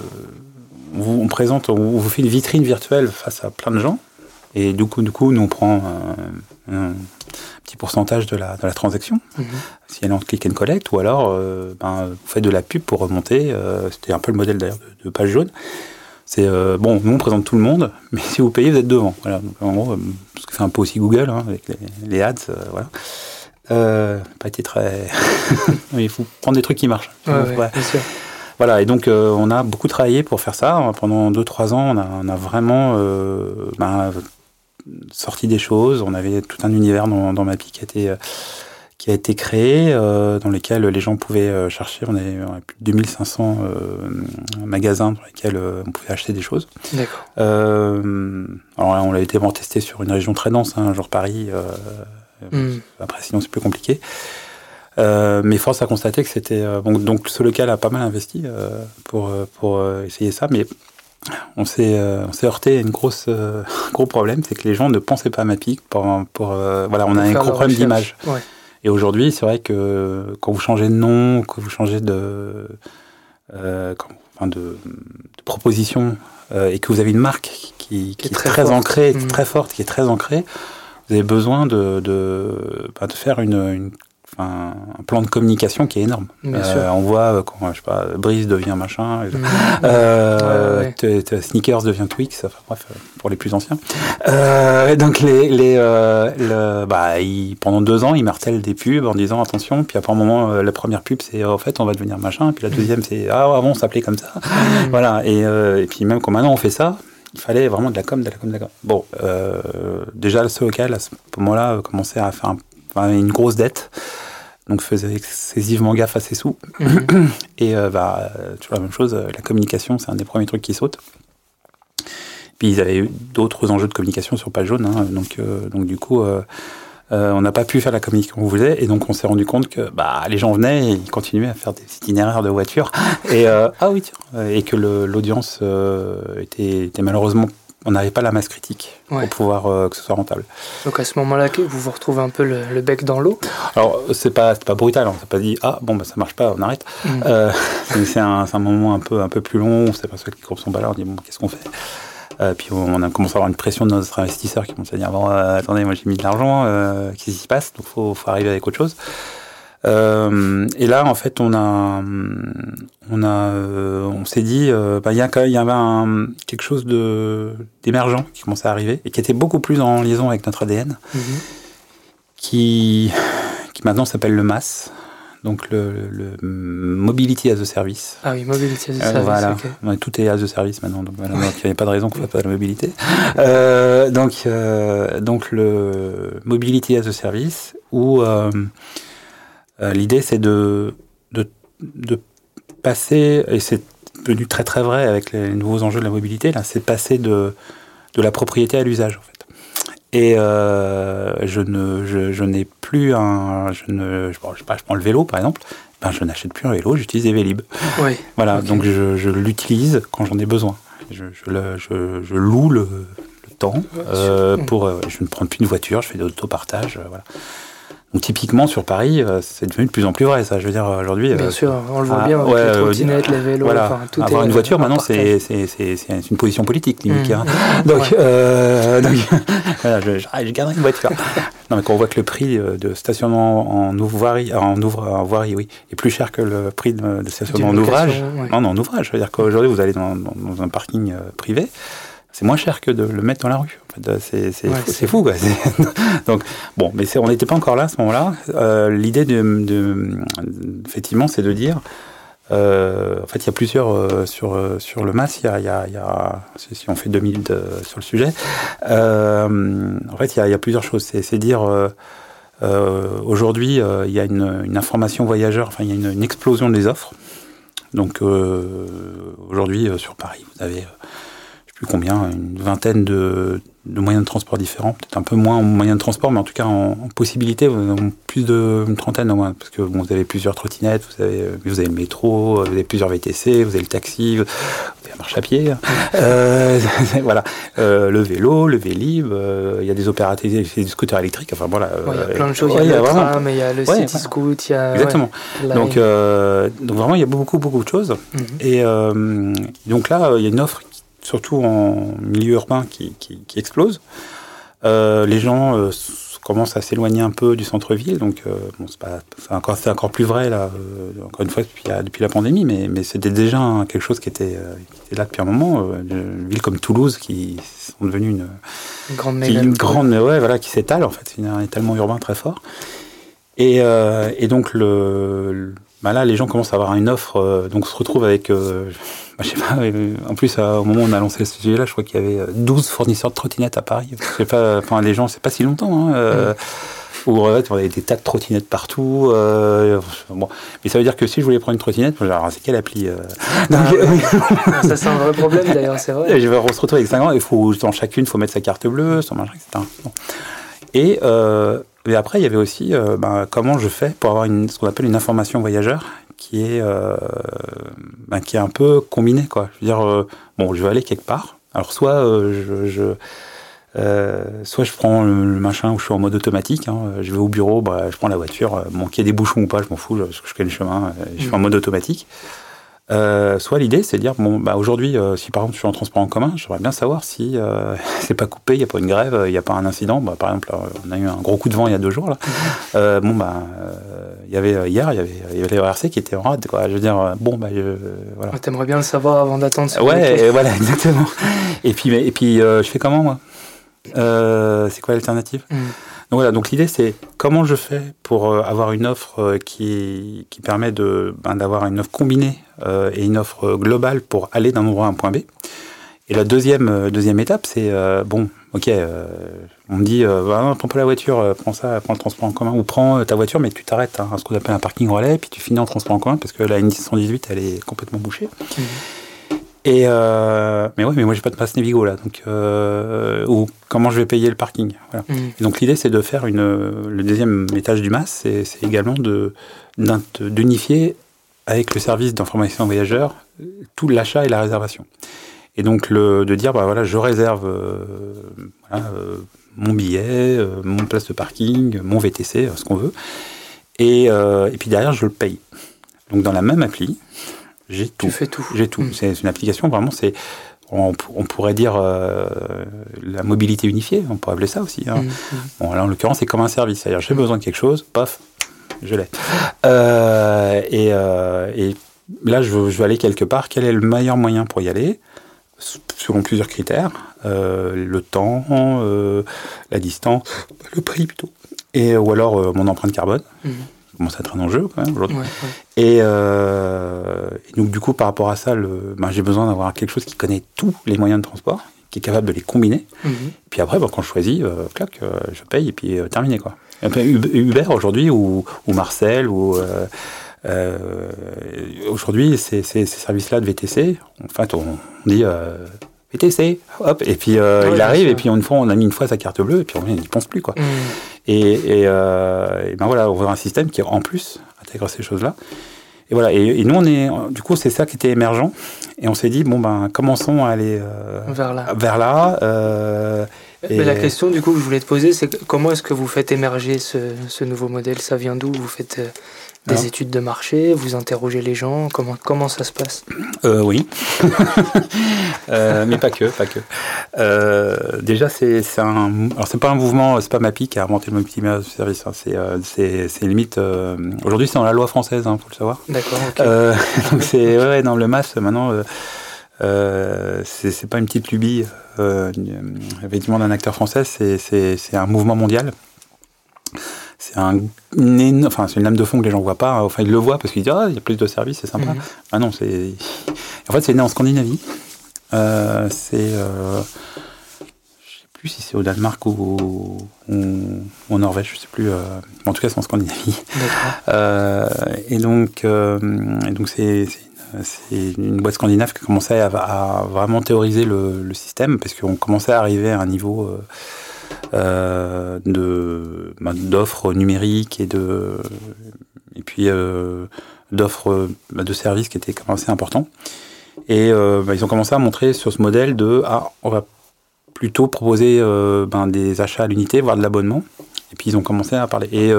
on, présente, on, vous fait une vitrine virtuelle face à plein de gens, et du coup, du coup nous, on prend un, petit pourcentage de la, de la transaction, mhm. si elle est en click and collect, ou alors, euh, ben, vous faites de la pub pour remonter. C'était un peu le modèle d'ailleurs de, de page jaune. C'est euh, bon, nous on présente tout le monde, [laughs] mais si vous payez, vous êtes devant. Voilà. Donc, en gros, euh, ce que fait un peu aussi Google hein, avec les, ads, euh, voilà. Euh, pas été très. [laughs] il faut prendre des trucs qui marchent. Ouais, ouais, Voilà, et donc on a beaucoup travaillé pour faire ça. Pendant 2-3 ans, on a, on a vraiment ben, sorti des choses. On avait tout un univers dans, dans Mappy qui était qui a été créé, euh, dans lequel les gens pouvaient euh, chercher. On avait, plus de 2500 euh, magasins dans lesquels euh, on pouvait acheter des choses. D'accord. Euh, alors on l'a été vraiment testé sur une région très dense, hein, genre Paris. Mm. Après, sinon c'est plus compliqué. mais force à constater que c'était bon, donc ce local a pas mal investi pour pour essayer ça, mais on s'est on s'est heurté à une grosse [laughs] gros problème, c'est que les gens ne pensaient pas à Mapic pour pour voilà on a un gros problème d'image. Ouais. Et aujourd'hui, c'est vrai que quand vous changez de nom, que vous changez de, euh, enfin de, de, proposition euh, et que vous avez une marque qui, qui, est, très, très ancrée, mmh. très forte, qui est très ancrée, vous avez besoin de, de, bah, de faire une, une un, plan de communication qui est énorme. Euh, on voit euh, quand, je sais pas, Breeze devient machin, mmh. euh, Sneakers devient Twix, enfin bref, pour les plus anciens. donc les, les le, bah, pendant deux ans, ils martèlent des pubs en disant attention, puis après un moment, la première pub c'est en fait on va devenir machin, puis la deuxième c'est ah avant on s'appelait comme ça, mmh. voilà. Et, et, puis même quand maintenant on fait ça, il fallait vraiment de la com, de la com, de la com. Bon, déjà le local à ce moment-là commençait à faire un, une grosse dette. Donc faisait excessivement gaffe à ses sous. Mhm. [clears throat] Et bah, toujours la même chose, la communication, c'est un des premiers trucs qui saute. Puis ils avaient eu d'autres enjeux de communication sur Page Jaune, hein, donc, donc du coup, euh, on n'a pas pu faire la communication qu'on voulait et donc on s'est rendu compte que bah, les gens venaient et ils continuaient à faire des itinéraires de voiture [gasps] et euh, ah oui et que l'audience euh, était, malheureusement on n'avait pas la masse critique pour pouvoir que ce soit rentable. Donc à ce moment-là, vous vous retrouvez un peu le, bec dans l'eau Alors c'est pas pas brutal, on s'est pas dit ah bon bah ça marche pas, on arrête. Mm. [laughs] c'est un, un, moment un peu un peu plus long, on pas que les courbes sont pas là, on dit bon qu'est-ce qu'on fait? Euh, puis on a commencé à avoir une pression de nos investisseurs qui commencent à dire bon, euh, attendez, moi j'ai mis de l'argent, euh, qu'est-ce qui se passe? Donc faut, faut arriver avec autre chose. Et là, en fait, on a, on a, on s'est dit, bah, il y, a, y avait un, quelque chose de d'émergent qui commençait à arriver et qui était beaucoup plus en liaison avec notre ADN, mhm. qui, qui maintenant s'appelle le MAS donc le, Mobility as a Service. Ah oui, Mobility as a Service. voilà, tout est as a Service maintenant, donc voilà, il n'y a pas de raison qu'on ne fasse pas la mobilité. Euh, donc, euh, donc le Mobility as a Service, où euh, l'idée c'est de, de, de, passer, et c'est devenu très très vrai avec les nouveaux enjeux de la mobilité, là, c'est passer de, de la propriété à l'usage en fait. Et euh, je ne, je, je n'ai plus un, je ne, je, je, prends le vélo par exemple. Ben, je n'achète plus un vélo, j'utilise des Vélib. Oui. Voilà, donc je, je l'utilise quand j'en ai besoin. Je, je, je loue le, le temps euh, pour. Euh, je ne prends plus une voiture, je fais de l'autopartage. Euh, voilà. Donc typiquement sur Paris, euh, c'est devenu de plus en plus vrai ça. Je veux dire aujourd'hui. Bien euh, sûr, on le voit ah, bien avec les trottinettes, les vélos. Voilà. tout Avoir une voiture maintenant, c'est une position politique limite. Mmh. Hein. [laughs] [laughs] Donc, euh, donc [laughs] voilà, je, je, garderai une voiture. non mais quand on voit que le prix de stationnement en voirie, en, ouvre, en voirie, oui, est plus cher que le prix de, stationnement en ouvrage. Non, non, en ouvrage. Je veux dire qu'aujourd'hui vous allez dans, dans un parking privé c'est moins cher que de le mettre dans la rue. c'est fou, quoi. [laughs] Donc, bon, mais on n'était pas encore là à ce moment-là. Euh, l'idée, de, effectivement, c'est de dire, euh, en fait, il y a plusieurs euh, sur sur le MAS. Il y a, il y a, si on fait 2000 sur le sujet. en fait, il y, a, plusieurs choses. C'est dire aujourd'hui, il y a une, information voyageur. Enfin, il y a une, une explosion des offres. Donc aujourd'hui, sur Paris, vous avez plus combien, une vingtaine de, de, moyens de transport différents, peut-être un peu moins en moyens de transport, mais en tout cas en, possibilité, vous avez plus d'une trentaine au moins, parce que bon, vous avez plusieurs trottinettes, vous avez, vous avez le métro, vous avez plusieurs VTC, vous avez le taxi, vous avez la marche à pied, euh, [laughs] voilà, euh, le vélo, le Vélib, euh, il y a des opérateurs, des scooters électriques, enfin voilà. il y a plein de choses, il y a le tram, il y a le city scoot, il y a... Exactement. donc, donc vraiment, il y a beaucoup, beaucoup de choses. Mhm. Et donc là, il y a une offre surtout en milieu urbain, qui, qui, explose. Euh, les gens euh, commencent à s'éloigner un peu du centre-ville, donc euh, bon, c'est encore, encore plus vrai là, encore une fois depuis la, depuis la pandémie, mais, mais c'était déjà quelque chose qui était, qui était, là depuis un moment. une ville comme Toulouse qui sont devenues une, une grande, qui, une grande, ouais, voilà, qui s'étale en fait, c'est un étalement urbain très fort. Et, et donc le, bah là, les gens commencent à avoir une offre, donc se retrouvent avec bah, je sais pas, en plus, au moment où on a lancé ce sujet-là, je crois qu'il y avait 12 euh, fournisseurs de trottinettes à Paris. Je sais pas, enfin, les gens, c'est pas si longtemps, hein, euh, mm. où on avait des tas de trottinettes partout. Euh, bon. Mais ça veut dire que si je voulais prendre une trottinette, alors c'est quelle appli euh... [laughs] Ça c'est un vrai problème d'ailleurs, c'est vrai. Je vais se retrouver avec 5 ans, il faut, dans chacune, il faut mettre sa carte bleue, son machin, etc. Bon. Et, euh, et après, il y avait aussi euh, ben, comment je fais pour avoir une, ce qu'on appelle une information voyageur qui est, euh, ben, qui est un peu combiné. Quoi. Je veux dire, euh, bon, je vais aller quelque part. Alors, soit euh, je, je soit je prends le, machin où je suis en mode automatique, hein. je vais au bureau, bah, je prends la voiture, bon, qu'il y ait des bouchons ou pas, je m'en fous, je, je connais le chemin, je suis en mmh. mode automatique. Euh, soit l'idée, c'est de dire bon, bah aujourd'hui, euh, si par exemple je suis en transport en commun, j'aimerais bien savoir si euh, [laughs] c'est pas coupé, il n'y a pas une grève, il n'y a pas un incident. Bah, par exemple, on a eu un gros coup de vent il y a deux jours là. Mhm. bon bah, il y avait hier, il y avait, y avait les ORC qui étaient en rade. Quoi. Je veux dire, bon bah, je, voilà. T'aimerais bien le savoir avant d'attendre. Ouais, voilà, [laughs] exactement. et puis, et puis, je fais comment moi? C'est quoi l'alternative? Mhm. Donc voilà, donc l'idée c'est comment je fais pour euh, avoir une offre euh, qui, qui permet de ben, d'avoir une offre combinée euh, et une offre globale pour aller d'un endroit à un point B. Et la deuxième, deuxième étape, c'est bon, ok, on me dit, bah, prends pas la voiture, prends ça, prends le transport en commun, ou prends ta voiture, mais tu t'arrêtes, hein, ce qu'on appelle un parking relais, puis tu finis en transport en commun, parce que la N118, elle est complètement bouchée. Mmh. Et euh, mais ouais, mais moi j'ai pas de passe Navigo là, donc euh, ou comment je vais payer le parking. Voilà. Mm. Et donc l'idée c'est de faire une le deuxième étage du MAS, c'est également de d'unifier avec le service d'information voyageurs tout l'achat et la réservation. Et donc le, de dire bah voilà je réserve euh, voilà, euh, mon billet, euh, mon place de parking, mon VTC, ce qu'on veut, et, et puis derrière je le paye. Donc dans la même appli, j'ai tout. Tu fais tout. J'ai tout. Mm. C'est une application, vraiment, c'est. On, pourrait dire euh, la mobilité unifiée, on pourrait appeler ça aussi. Hein. Mm, mm. Bon, là, en l'occurrence, c'est comme un service. C'est-à-dire, j'ai besoin de quelque chose, paf, je l'ai. Euh, et, euh, et, là, je veux, je veux, aller quelque part. Quel est le meilleur moyen pour y aller? Selon plusieurs critères le temps, la distance, le prix plutôt, et, ou alors mon empreinte carbone commence à être un enjeu quand même aujourd'hui. Euh, et, donc du coup par rapport à ça, ben, j'ai besoin d'avoir quelque chose qui connaît tous les moyens de transport, qui est capable de les combiner. Mhm. Puis après, ben, quand je choisis, euh, clac, euh, je paye et puis terminé quoi. Uber aujourd'hui ou, Marcel ou aujourd'hui ces, services-là de VTC, en fait on, dit VTC, hop, et puis il arrive, et puis une fois, on a mis une fois sa carte bleue, et puis on n'y pense plus, quoi. Mhm. Et, euh, et, ben voilà, on veut un système qui, en plus, intègre ces choses-là. Et voilà, et, nous, on est, du coup, c'est ça qui était émergent. Et on s'est dit, bon, ben, commençons à aller euh, vers là. Vers là euh, et... La question, du coup, que je voulais te poser, c'est comment est-ce que vous faites émerger ce, ce nouveau modèle? Ça vient d'où? Vous faites des études de marché, vous interrogez les gens, comment, comment ça se passe? Euh, Oui, [laughs] euh, mais pas que, pas que. Euh, déjà, c'est un, alors c'est pas un mouvement, c'est pas MAPI qui a inventé le multimédia service, hein, c'est limite. Aujourd'hui, c'est dans la loi française, il hein, faut le savoir. D'accord. [laughs] donc c'est ouais, dans le MAS maintenant. Euh, c'est pas une petite lubie effectivement d'un acteur français, c'est un mouvement mondial un, une, enfin, c'est une lame de fond que les gens voient pas. Enfin, ils le voient parce qu'ils disent ah, il y a plus de services, c'est sympa. Mhm. Ah non, c'est. En fait, c'est né en Scandinavie. Euh, c'est. Euh, je sais plus si c'est au Danemark ou, en Norvège, je sais plus. Euh, en tout cas, c'est en Scandinavie. Euh, et donc, et donc c'est, c'est une boîte scandinave qui commençait à, à vraiment théoriser le, le système parce qu'on commençait à arriver à un niveau euh, de bah, d'offres numériques et de et puis euh, d'offres bah, de services qui étaient quand même assez importants. Et euh, bah, ils ont commencé à montrer sur ce modèle de ah on va plutôt proposer ben, des achats à l'unité, voire de l'abonnement. Et puis ils ont commencé à parler. Et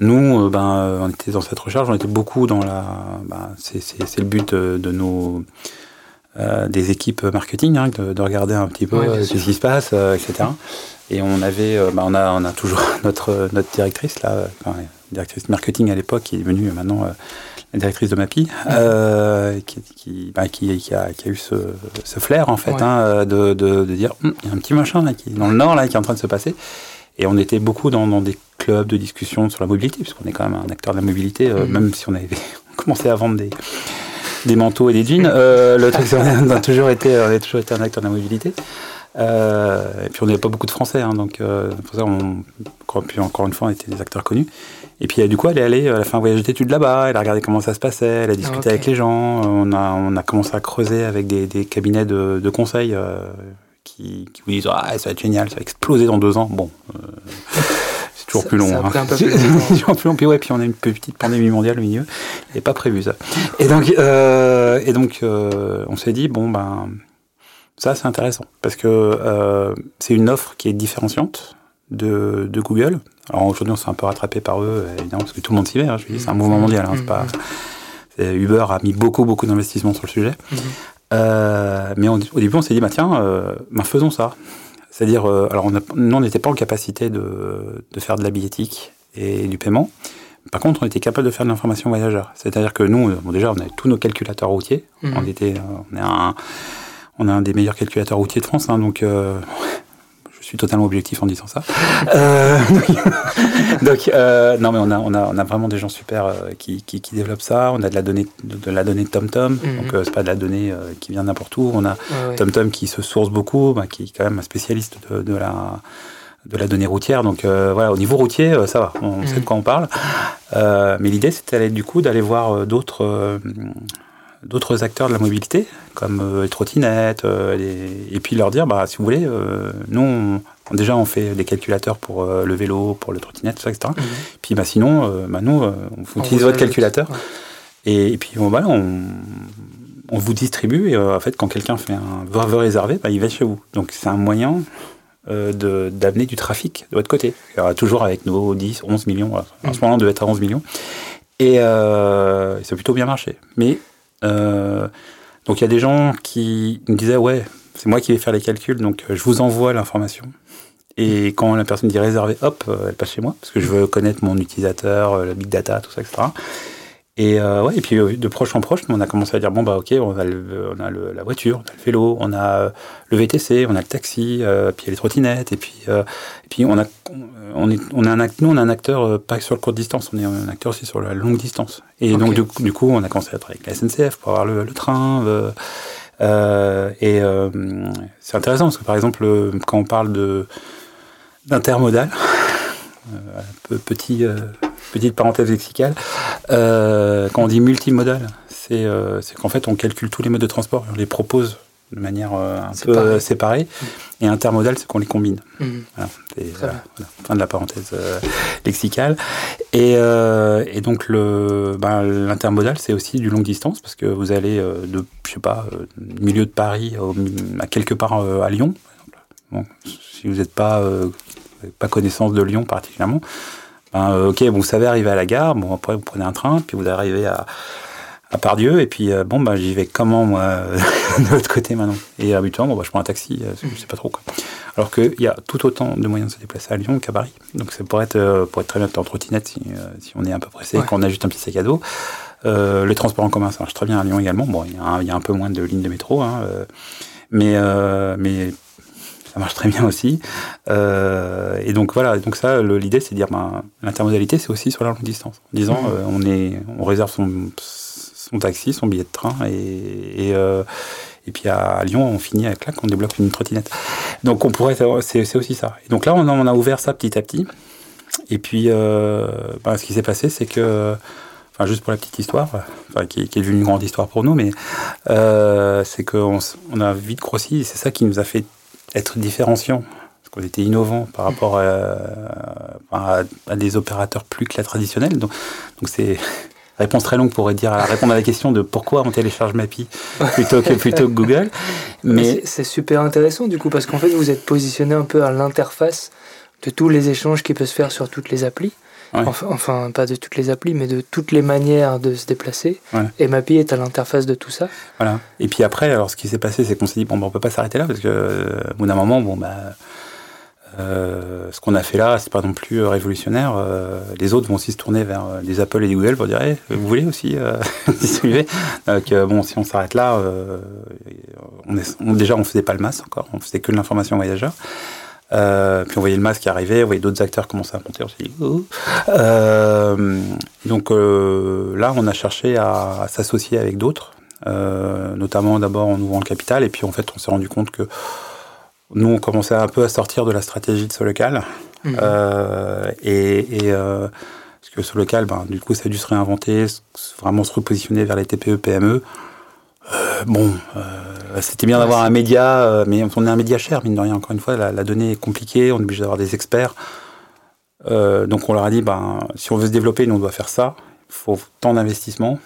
nous, ben, on était dans cette recherche, on était beaucoup dans la. Ben, c'est le but de, nos des équipes marketing, hein, de, regarder un petit peu ce qui se passe, etc. Et on avait, euh, bah, on a, on a toujours [laughs] notre notre directrice là, enfin, directrice marketing à l'époque, qui est devenue maintenant euh, la directrice de Mapi, euh, qui, qui, bah, qui, qui, a, qui, a, eu ce, ce flair en fait, hein, de, de, de, dire, hum, il y a un petit machin là, qui dans le nord là, qui est en train de se passer. Et on était beaucoup dans, dans des clubs de discussion sur la mobilité, puisqu'on est quand même un acteur de la mobilité, mm-hmm. même si on avait [laughs] commencé à vendre des des manteaux et des jeans. le truc, [laughs] on a toujours été, on a toujours été un acteur de la mobilité. Euh, et puis on n'avait pas beaucoup de Français, hein, donc euh, pour ça, on, puis encore une fois, on était des acteurs connus. Et puis du coup, elle est allée, elle a fait un voyage d'études là-bas, elle a regardé comment ça se passait, elle a discuté avec les gens, on a, on a commencé à creuser avec des, des cabinets de, de conseil euh, qui, qui, vous disent ah, ça va être génial, ça va exploser dans deux ans. Bon, [laughs] c'est toujours plus long. Hein. [laughs] toujours plus long. Puis ouais, puis on a une petite pandémie mondiale au milieu, et pas prévu ça. Et donc, et donc on s'est dit bon ben ça, c'est intéressant parce que euh, c'est une offre qui est différenciante de, de Google. Alors aujourd'hui, on s'est un peu rattrapé par eux, évidemment, parce que tout le monde s'y met. Hein, je dis, c'est un mouvement mondial. Hein, c'est pas, Uber a mis beaucoup, beaucoup d'investissements sur le sujet. Mhm. Euh, mais au début, on s'est dit, bah, tiens, euh, bah, faisons ça. C'est-à-dire, alors, on a, nous, on n'était pas en capacité de, de faire de la billettique et du paiement. Par contre, on était capable de faire de l'information voyageur. C'est-à-dire que nous, bon, déjà, on avait tous nos calculateurs routiers. On était, on est un on a un des meilleurs calculateurs routiers de France, hein, donc euh, [laughs] je suis totalement objectif en disant ça. [laughs] Euh, [laughs] donc, euh, non, mais on a, on, a, on a vraiment des gens super euh, qui, qui, qui, développent ça. On a de la donnée de, la donnée de TomTom, -tom, mhm. donc c'est pas de la donnée qui vient n'importe où. On a TomTom qui se source beaucoup, bah, qui est quand même un spécialiste de, de la de la donnée routière. Donc voilà, au niveau routier, ça va, on sait de mhm. quoi on parle. mais l'idée, c'était du coup d'aller voir d'autres d'autres acteurs de la mobilité, comme euh, les trottinettes, euh, et puis leur dire, bah, si vous voulez, euh, nous, déjà, on fait des calculateurs pour le vélo, pour le trottinette, tout ça, etc. Mhm. Puis bah, sinon, bah, nous, on, utilise votre calculateur. Et, puis voilà, on, on, vous distribue, et en fait, quand quelqu'un fait un veut réserver, bah, il va chez vous. Donc c'est un moyen d'amener du trafic de votre côté. Aura toujours avec nos 10, 11 millions, en ce mhm. moment on devait être à 11 millions. Et ça a plutôt bien marché. Mais donc il y a des gens qui me disaient ouais, c'est moi qui vais faire les calculs, donc euh, je vous envoie l'information. Et quand la personne dit réserver, hop, euh, elle passe chez moi, parce que je veux connaître mon utilisateur, la big data, tout ça, etc. Et, euh, ouais, et puis euh, de proche en proche, on a commencé à dire bon bah ok, on a, le, on a le, la voiture, on a le vélo, on a euh, le VTC, on a le taxi, euh, puis il y a les trottinettes, et puis euh, et puis on a on est on a un nous on a un acteur pas sur le court distance, on est un acteur aussi sur la longue distance. Et donc du, du, coup, on a commencé à travailler avec la SNCF pour avoir le, le train. et c'est intéressant parce que par exemple quand on parle d'intermodal, [laughs] petit petite parenthèse lexicale, euh, quand on dit multimodal, euh, c'est qu'en fait on calcule tous les modes de transport et on les propose de manière euh, un peu séparée. Et intermodal, c'est qu'on les combine. Mmh. Voilà, fin de la parenthèse lexicale. Et, et donc ben, l'intermodal, c'est aussi du longue distance parce que vous allez de, je sais pas, milieu de Paris à quelque part à Lyon. Bon, si vous n'êtes pas pas connaissance de Lyon particulièrement, ben, euh, ok, bon, vous savez arriver à la gare, bon, après vous prenez un train, puis vous arrivez à, à Pardieu, et puis euh, bon, ben, j'y vais comment, moi, [laughs] de l'autre côté maintenant? Et habituellement, bon, ben, je prends un taxi, euh, je sais pas trop quoi. Alors qu'il y a tout autant de moyens de se déplacer à Lyon qu'à Paris. Donc ça pourrait être, pour être très bien en trottinette si, si on est un peu pressé, qu'on a juste un petit sac à dos. Euh, les transports en commun, ça marche très bien à Lyon également. Bon, il y, y, a un peu moins de lignes de métro, hein, mais, mais ça marche très bien aussi. Euh, et donc voilà, donc ça, l'idée c'est de dire, ben, l'intermodalité c'est aussi sur la longue distance. En disant, mmh. euh, on, est, on réserve son, son taxi, son billet de train, et, et, euh, et puis à Lyon, on finit avec là, on débloque une trottinette. Donc on pourrait, c'est aussi ça. Et donc là, on, on, a ouvert ça petit à petit. Et puis, ben, ce qui s'est passé, c'est que Enfin, juste pour la petite histoire, enfin, qui, qui, est devenue une grande histoire pour nous, mais euh, c'est qu'on on a vite grossi et c'est ça qui nous a fait être différenciant, parce qu'on était innovant par rapport à, à, des opérateurs plus que la traditionnelle. Donc, donc c'est [laughs] réponse très longue pour répondre à la question de pourquoi on télécharge Mappy [laughs] plutôt que, plutôt que Google. Mais c'est super intéressant du coup parce qu'en fait vous êtes positionné un peu à l'interface de tous les échanges qui peuvent se faire sur toutes les applis. Enfin, pas de toutes les applis, mais de toutes les manières de se déplacer. Et Mappy est à l'interface de tout ça. Voilà. Et puis après, alors ce qui s'est passé, c'est qu'on s'est dit, bon, ben, on peut pas s'arrêter là, parce que euh, au bout d'un moment, bon, bah, euh, ce qu'on a fait là, c'est pas non plus euh, révolutionnaire. les autres vont aussi se tourner vers des Apple et des Google pour dire, vous voulez aussi [laughs] distribuer Donc, bon, si on s'arrête là, on est, déjà, on faisait pas le masse encore, on faisait que de l'information voyageur. Euh, puis on voyait le masque arrivait, on voyait d'autres acteurs commencer à monter. On s'est dit, oh. euh, donc euh, là, on a cherché à, à s'associer avec d'autres, notamment d'abord en ouvrant le capital, et puis en fait, on s'est rendu compte que nous, on commençait un peu à sortir de la stratégie de ce local. Mmh. Euh, et, et parce que ce local, ben, du coup, ça a dû se réinventer, vraiment se repositionner vers les TPE, PME. bon, c'était bien d'avoir un média, euh, mais on est un média cher, mine de rien. Encore une fois, la, donnée est compliquée, on est obligé d'avoir des experts. Euh, donc on leur a dit, ben, si on veut se développer, nous on doit faire ça. Il faut tant d'investissement.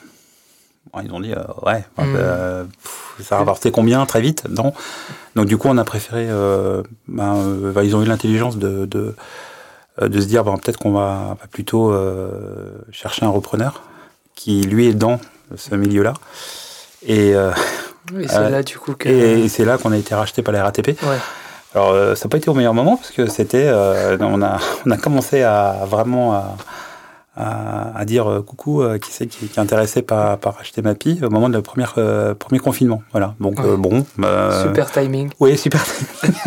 ils ont dit, ouais, mmh. ça a rapporté combien très vite Non? Donc du coup, on a préféré. Ben, ben, ils ont eu l'intelligence de, de, de, se dire, ben, peut-être qu'on va, va, plutôt chercher un repreneur qui lui est dans ce milieu-là. Et et c'est là du coup Et c'est là qu'on a été racheté par la RATP. Alors ça n'a pas été au meilleur moment parce que c'était, euh, on a [laughs] on a commencé à vraiment à, à, dire euh, coucou, euh, qui c'est qui, est intéressé par, par acheter ma pie au moment de le premier, euh, premier confinement. Voilà. Donc bon. super timing. Oui, super.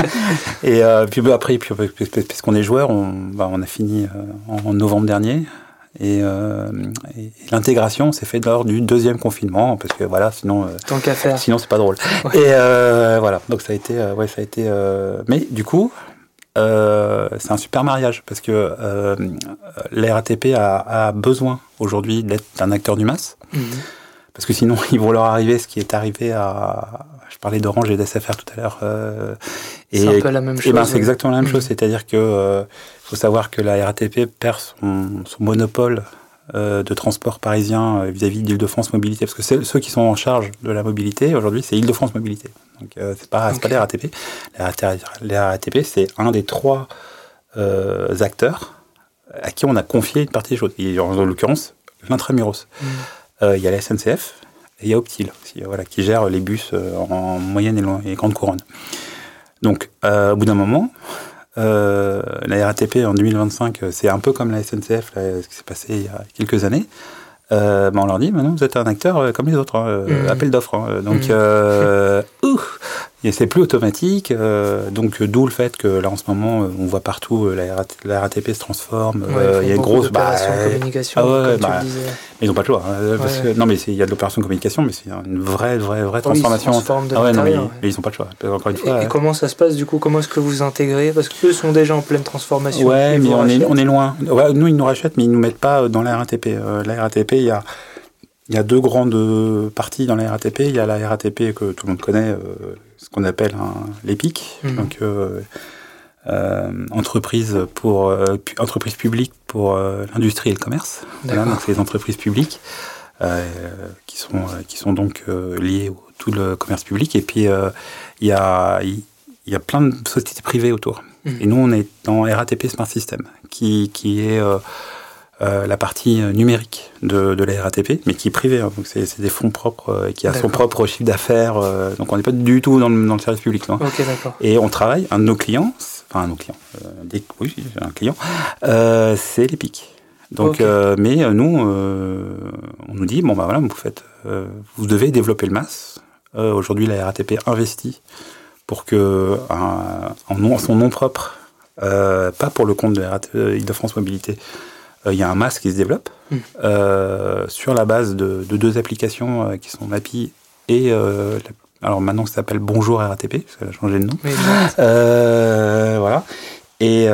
[laughs] et puis bah, après, puis, puisqu'on est joueur, on, bah, on a fini en, novembre dernier. Et, l'intégration s'est faite lors du deuxième confinement parce que voilà sinon tant qu'à faire sinon c'est pas drôle et voilà donc ça a été ouais ça a été mais du coup euh, c'est un super mariage parce que euh, la RATP a, besoin aujourd'hui d'être un acteur du masse. Mhm. Parce que sinon, [laughs] ils vont leur arriver ce qui est arrivé à. Je parlais d'Orange et d'SFR tout à l'heure. Euh, c'est un peu la même ben, chose. c'est exactement la même chose. Mhm. C'est-à-dire que euh, faut savoir que la RATP perd son, son monopole euh, de transport parisien euh, vis-à-vis d'Île-de-France Mobilité, parce que ceux qui sont en charge de la mobilité aujourd'hui, c'est Île-de-France Mobilité. Donc euh, c'est pas, pas les RATP. Les RATP, c'est un des trois acteurs à qui on a confié une partie des choses. en l'occurrence, l'intramuros. Mm. Il y a la SNCF et il y a Optil, aussi, voilà, qui gère les bus en moyenne et, et grande couronne. Donc, au bout d'un moment, euh, la RATP en 2025, euh, c'est un peu comme la SNCF, ce qui s'est passé il y a quelques années. Euh, ben on leur dit, maintenant vous êtes un acteur euh, comme les autres, hein, mmh. appel d'offres. Hein. donc, mmh. [laughs] Et c'est plus automatique, euh, donc d'où le fait que là en ce moment euh, on voit partout euh, la, RATP se transforme. il y a une grosse bah, communication. Ah bah, mais ils n'ont pas le choix. Hein, parce que, non mais il y a de l'opération de communication, mais c'est une vraie vraie vraie transformation. ah ouais, non, mais, ils n'ont pas le choix. Encore une fois. Et, comment ça se passe du coup Comment est-ce que vous intégrez Parce qu'eux sont déjà en pleine transformation. Ouais, mais on est, on est loin. nous ils nous rachètent, mais ils nous mettent pas dans la RATP. la RATP, il y a il y a deux grandes parties dans la RATP. Il y a la RATP que tout le monde connaît, ce qu'on appelle l'EPIC, mhm. donc euh, euh, entreprise pour euh, entreprise publique pour l'industrie et le commerce. donc c'est les entreprises publiques qui sont qui sont donc liées au tout le commerce public. Et puis il y a il y a plein de sociétés privées autour. Mhm. Et nous on est dans RATP Smart System, qui qui est euh, la partie euh, numérique de, de, la RATP, mais qui est privée. Hein. donc c'est des fonds propres euh, et qui a son propre chiffre d'affaires. donc on n'est pas du tout dans le, dans le service public. Là. et on travaille, un de nos clients, enfin un de nos clients, des, oui, un client, c'est l'EPIC. Donc, mais nous, on nous dit bon bah voilà, vous faites, vous devez développer le MAS. Aujourd'hui, la RATP investit pour que en, son nom propre, pas pour le compte de la Île-de-France Mobilité, euh, il y a un masque qui se développe euh, sur la base de, deux applications euh, qui sont Mappy et alors maintenant ça s'appelle Bonjour RATP, ça a changé de nom. voilà. Et,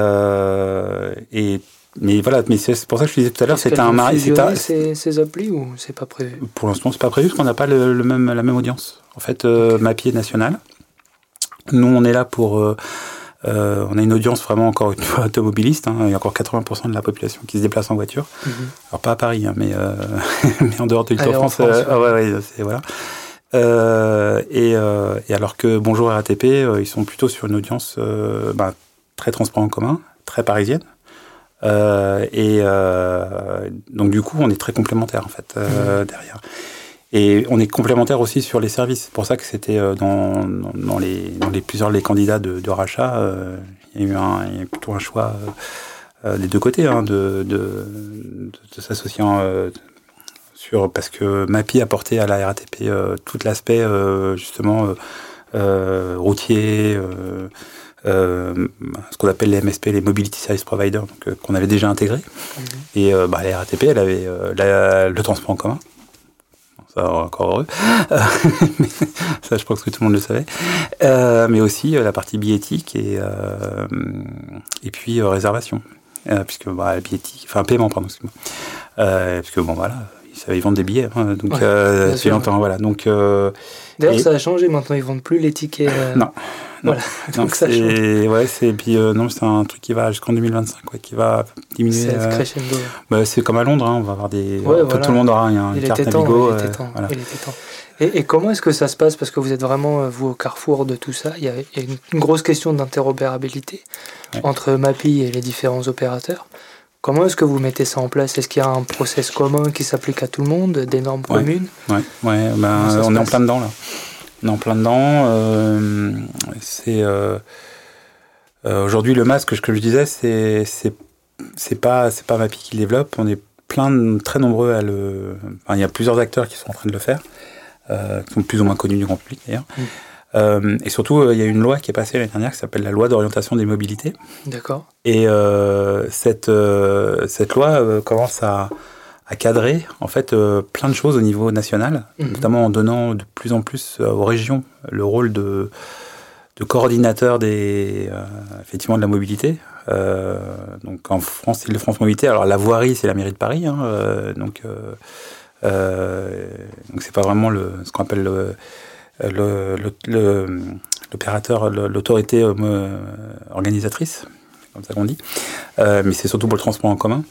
et mais voilà, mais c'est pour ça que je disais tout à l'heure, c'est un mari. Ces, ces applis ou c'est pas prévu? Pour l'instant, c'est pas prévu parce qu'on n'a pas le, même, la même audience. En fait, euh, est national. Nous, on est là pour euh, on a une audience vraiment encore une fois automobiliste. Hein. Il y a encore 80% de la population qui se déplace en voiture. Mhm. Alors pas à Paris, hein, mais, euh, [laughs] mais en dehors de l'Île-de-France. Euh, ah ouais, ouais, voilà. Et, et, alors que Bonjour RATP, ils sont plutôt sur une audience bah, très transport en commun, très parisienne. et donc du coup, on est très complémentaires en fait mhm. derrière. Et on est complémentaire aussi sur les services. C'est pour ça que c'était euh, dans, dans, les, dans les plusieurs les candidats de, de rachat, euh, il y a eu un, il y a plutôt un choix euh, des deux côtés hein, de, de, de, s'associer sur parce que MAPI apportait à la RATP tout l'aspect justement routier. Euh, ce qu'on appelle les MSP, les Mobility Service Providers, donc qu'on avait déjà intégré. Mmh. Et bah, la RATP, elle avait le transport en commun, ça encore heureux. [laughs] ça, je pense que tout le monde le savait. Euh, mais aussi euh, la partie billettique et, euh, et puis réservation. puisque bah, billettique, enfin paiement, pardon, excuse-moi. puisque bon, voilà, ils vendent des billets, hein, donc depuis longtemps, voilà. Donc, D'ailleurs, ça a changé maintenant, ils vendent plus les tickets. Non. Voilà, [laughs] donc ça change. Ouais, c'est puis non, c'est un truc qui va jusqu'en 2025, quoi, qui va diminuer. C'est crescendo. Bah, c'est comme à Londres, hein, on va avoir des. Tout le monde aura un, une carte Navigo. Il était temps. Voilà. Et, et, comment est-ce que ça se passe? Parce que vous êtes vraiment, vous, au carrefour de tout ça. Il y a, il y a une, grosse question d'interopérabilité entre MAPI et les différents opérateurs. Comment est-ce que vous mettez ça en place? Est-ce qu'il y a un process commun qui s'applique à tout le monde, des normes communes? Ouais, ouais ben, on est en plein dedans là. On est en plein dedans. Euh, c'est euh, euh, aujourd'hui le masque, ce que je disais, c'est c'est pas c'est pas Mapi qui le développe. On est plein, très nombreux à le. il y a plusieurs acteurs qui sont en train de le faire, qui sont plus ou moins connus du grand public d'ailleurs. Mm. Et surtout, il y a une loi qui est passée l'année dernière qui s'appelle la loi d'orientation des mobilités. D'accord. Et cette, cette loi commence à, à cadrer en fait plein de choses au niveau national, mm-hmm. notamment en donnant de plus en plus aux régions le rôle de, de coordinateur des, effectivement de la mobilité. Euh, donc en France, c'est le France Mobilité. Alors la voirie, c'est la mairie de Paris. Hein, euh, donc euh, donc c'est pas vraiment le, ce qu'on appelle l'opérateur, l'autorité organisatrice, comme ça qu'on dit. mais c'est surtout pour le transport en commun.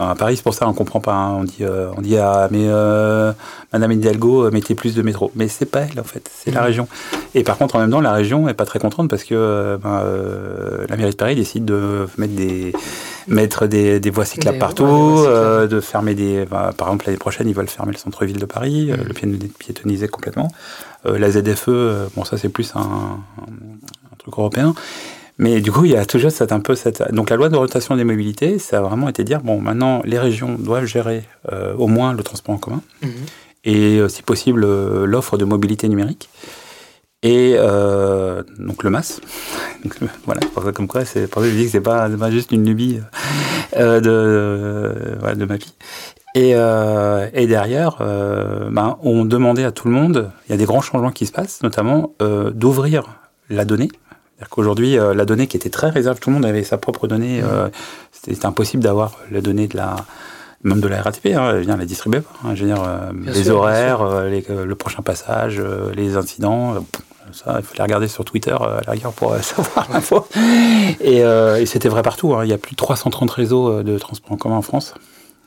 À Paris, c'est pour ça on comprend pas. Hein. On dit, euh, on dit ah, mais euh, Madame Hidalgo, euh, mettez plus de métro. Mais c'est pas elle en fait, c'est la mmh. région. Et par contre, en même temps, la région est pas très contente parce que ben, la mairie de Paris décide de mettre des mettre des, des voies cyclables partout, de fermer des. Ben, par exemple, l'année prochaine, ils veulent fermer le centre-ville de Paris, mmh. le piétoniser complètement. la ZFE, bon ça c'est plus un, un truc européen. Mais du coup, il y a toujours cette, un peu cette. Donc la loi d'orientation des mobilités, ça a vraiment été dire bon, maintenant, les régions doivent gérer euh, au moins le transport en commun mhm. et, euh, si possible, euh, l'offre de mobilité numérique. Et donc le MAS. [laughs] voilà, pour ça, comme quoi, c'est pour ça que je dis que c'est pas, pas juste une lubie de, de ma vie. Et, et derrière, ben, on demandait à tout le monde, il y a des grands changements qui se passent, notamment d'ouvrir la donnée qu'aujourd'hui, euh, la donnée qui était très réservée, tout le monde avait sa propre donnée. Euh, c'était impossible d'avoir la donnée de la même de la RATP, hein, elle vient la distribuer. Hein, je veux dire, euh, les horaires, le prochain passage, les incidents. ça, il faut les regarder sur Twitter à la rigueur pour [laughs] savoir l'info. Et, et c'était vrai partout. Hein. Il y a plus de 330 réseaux de transport en commun en France.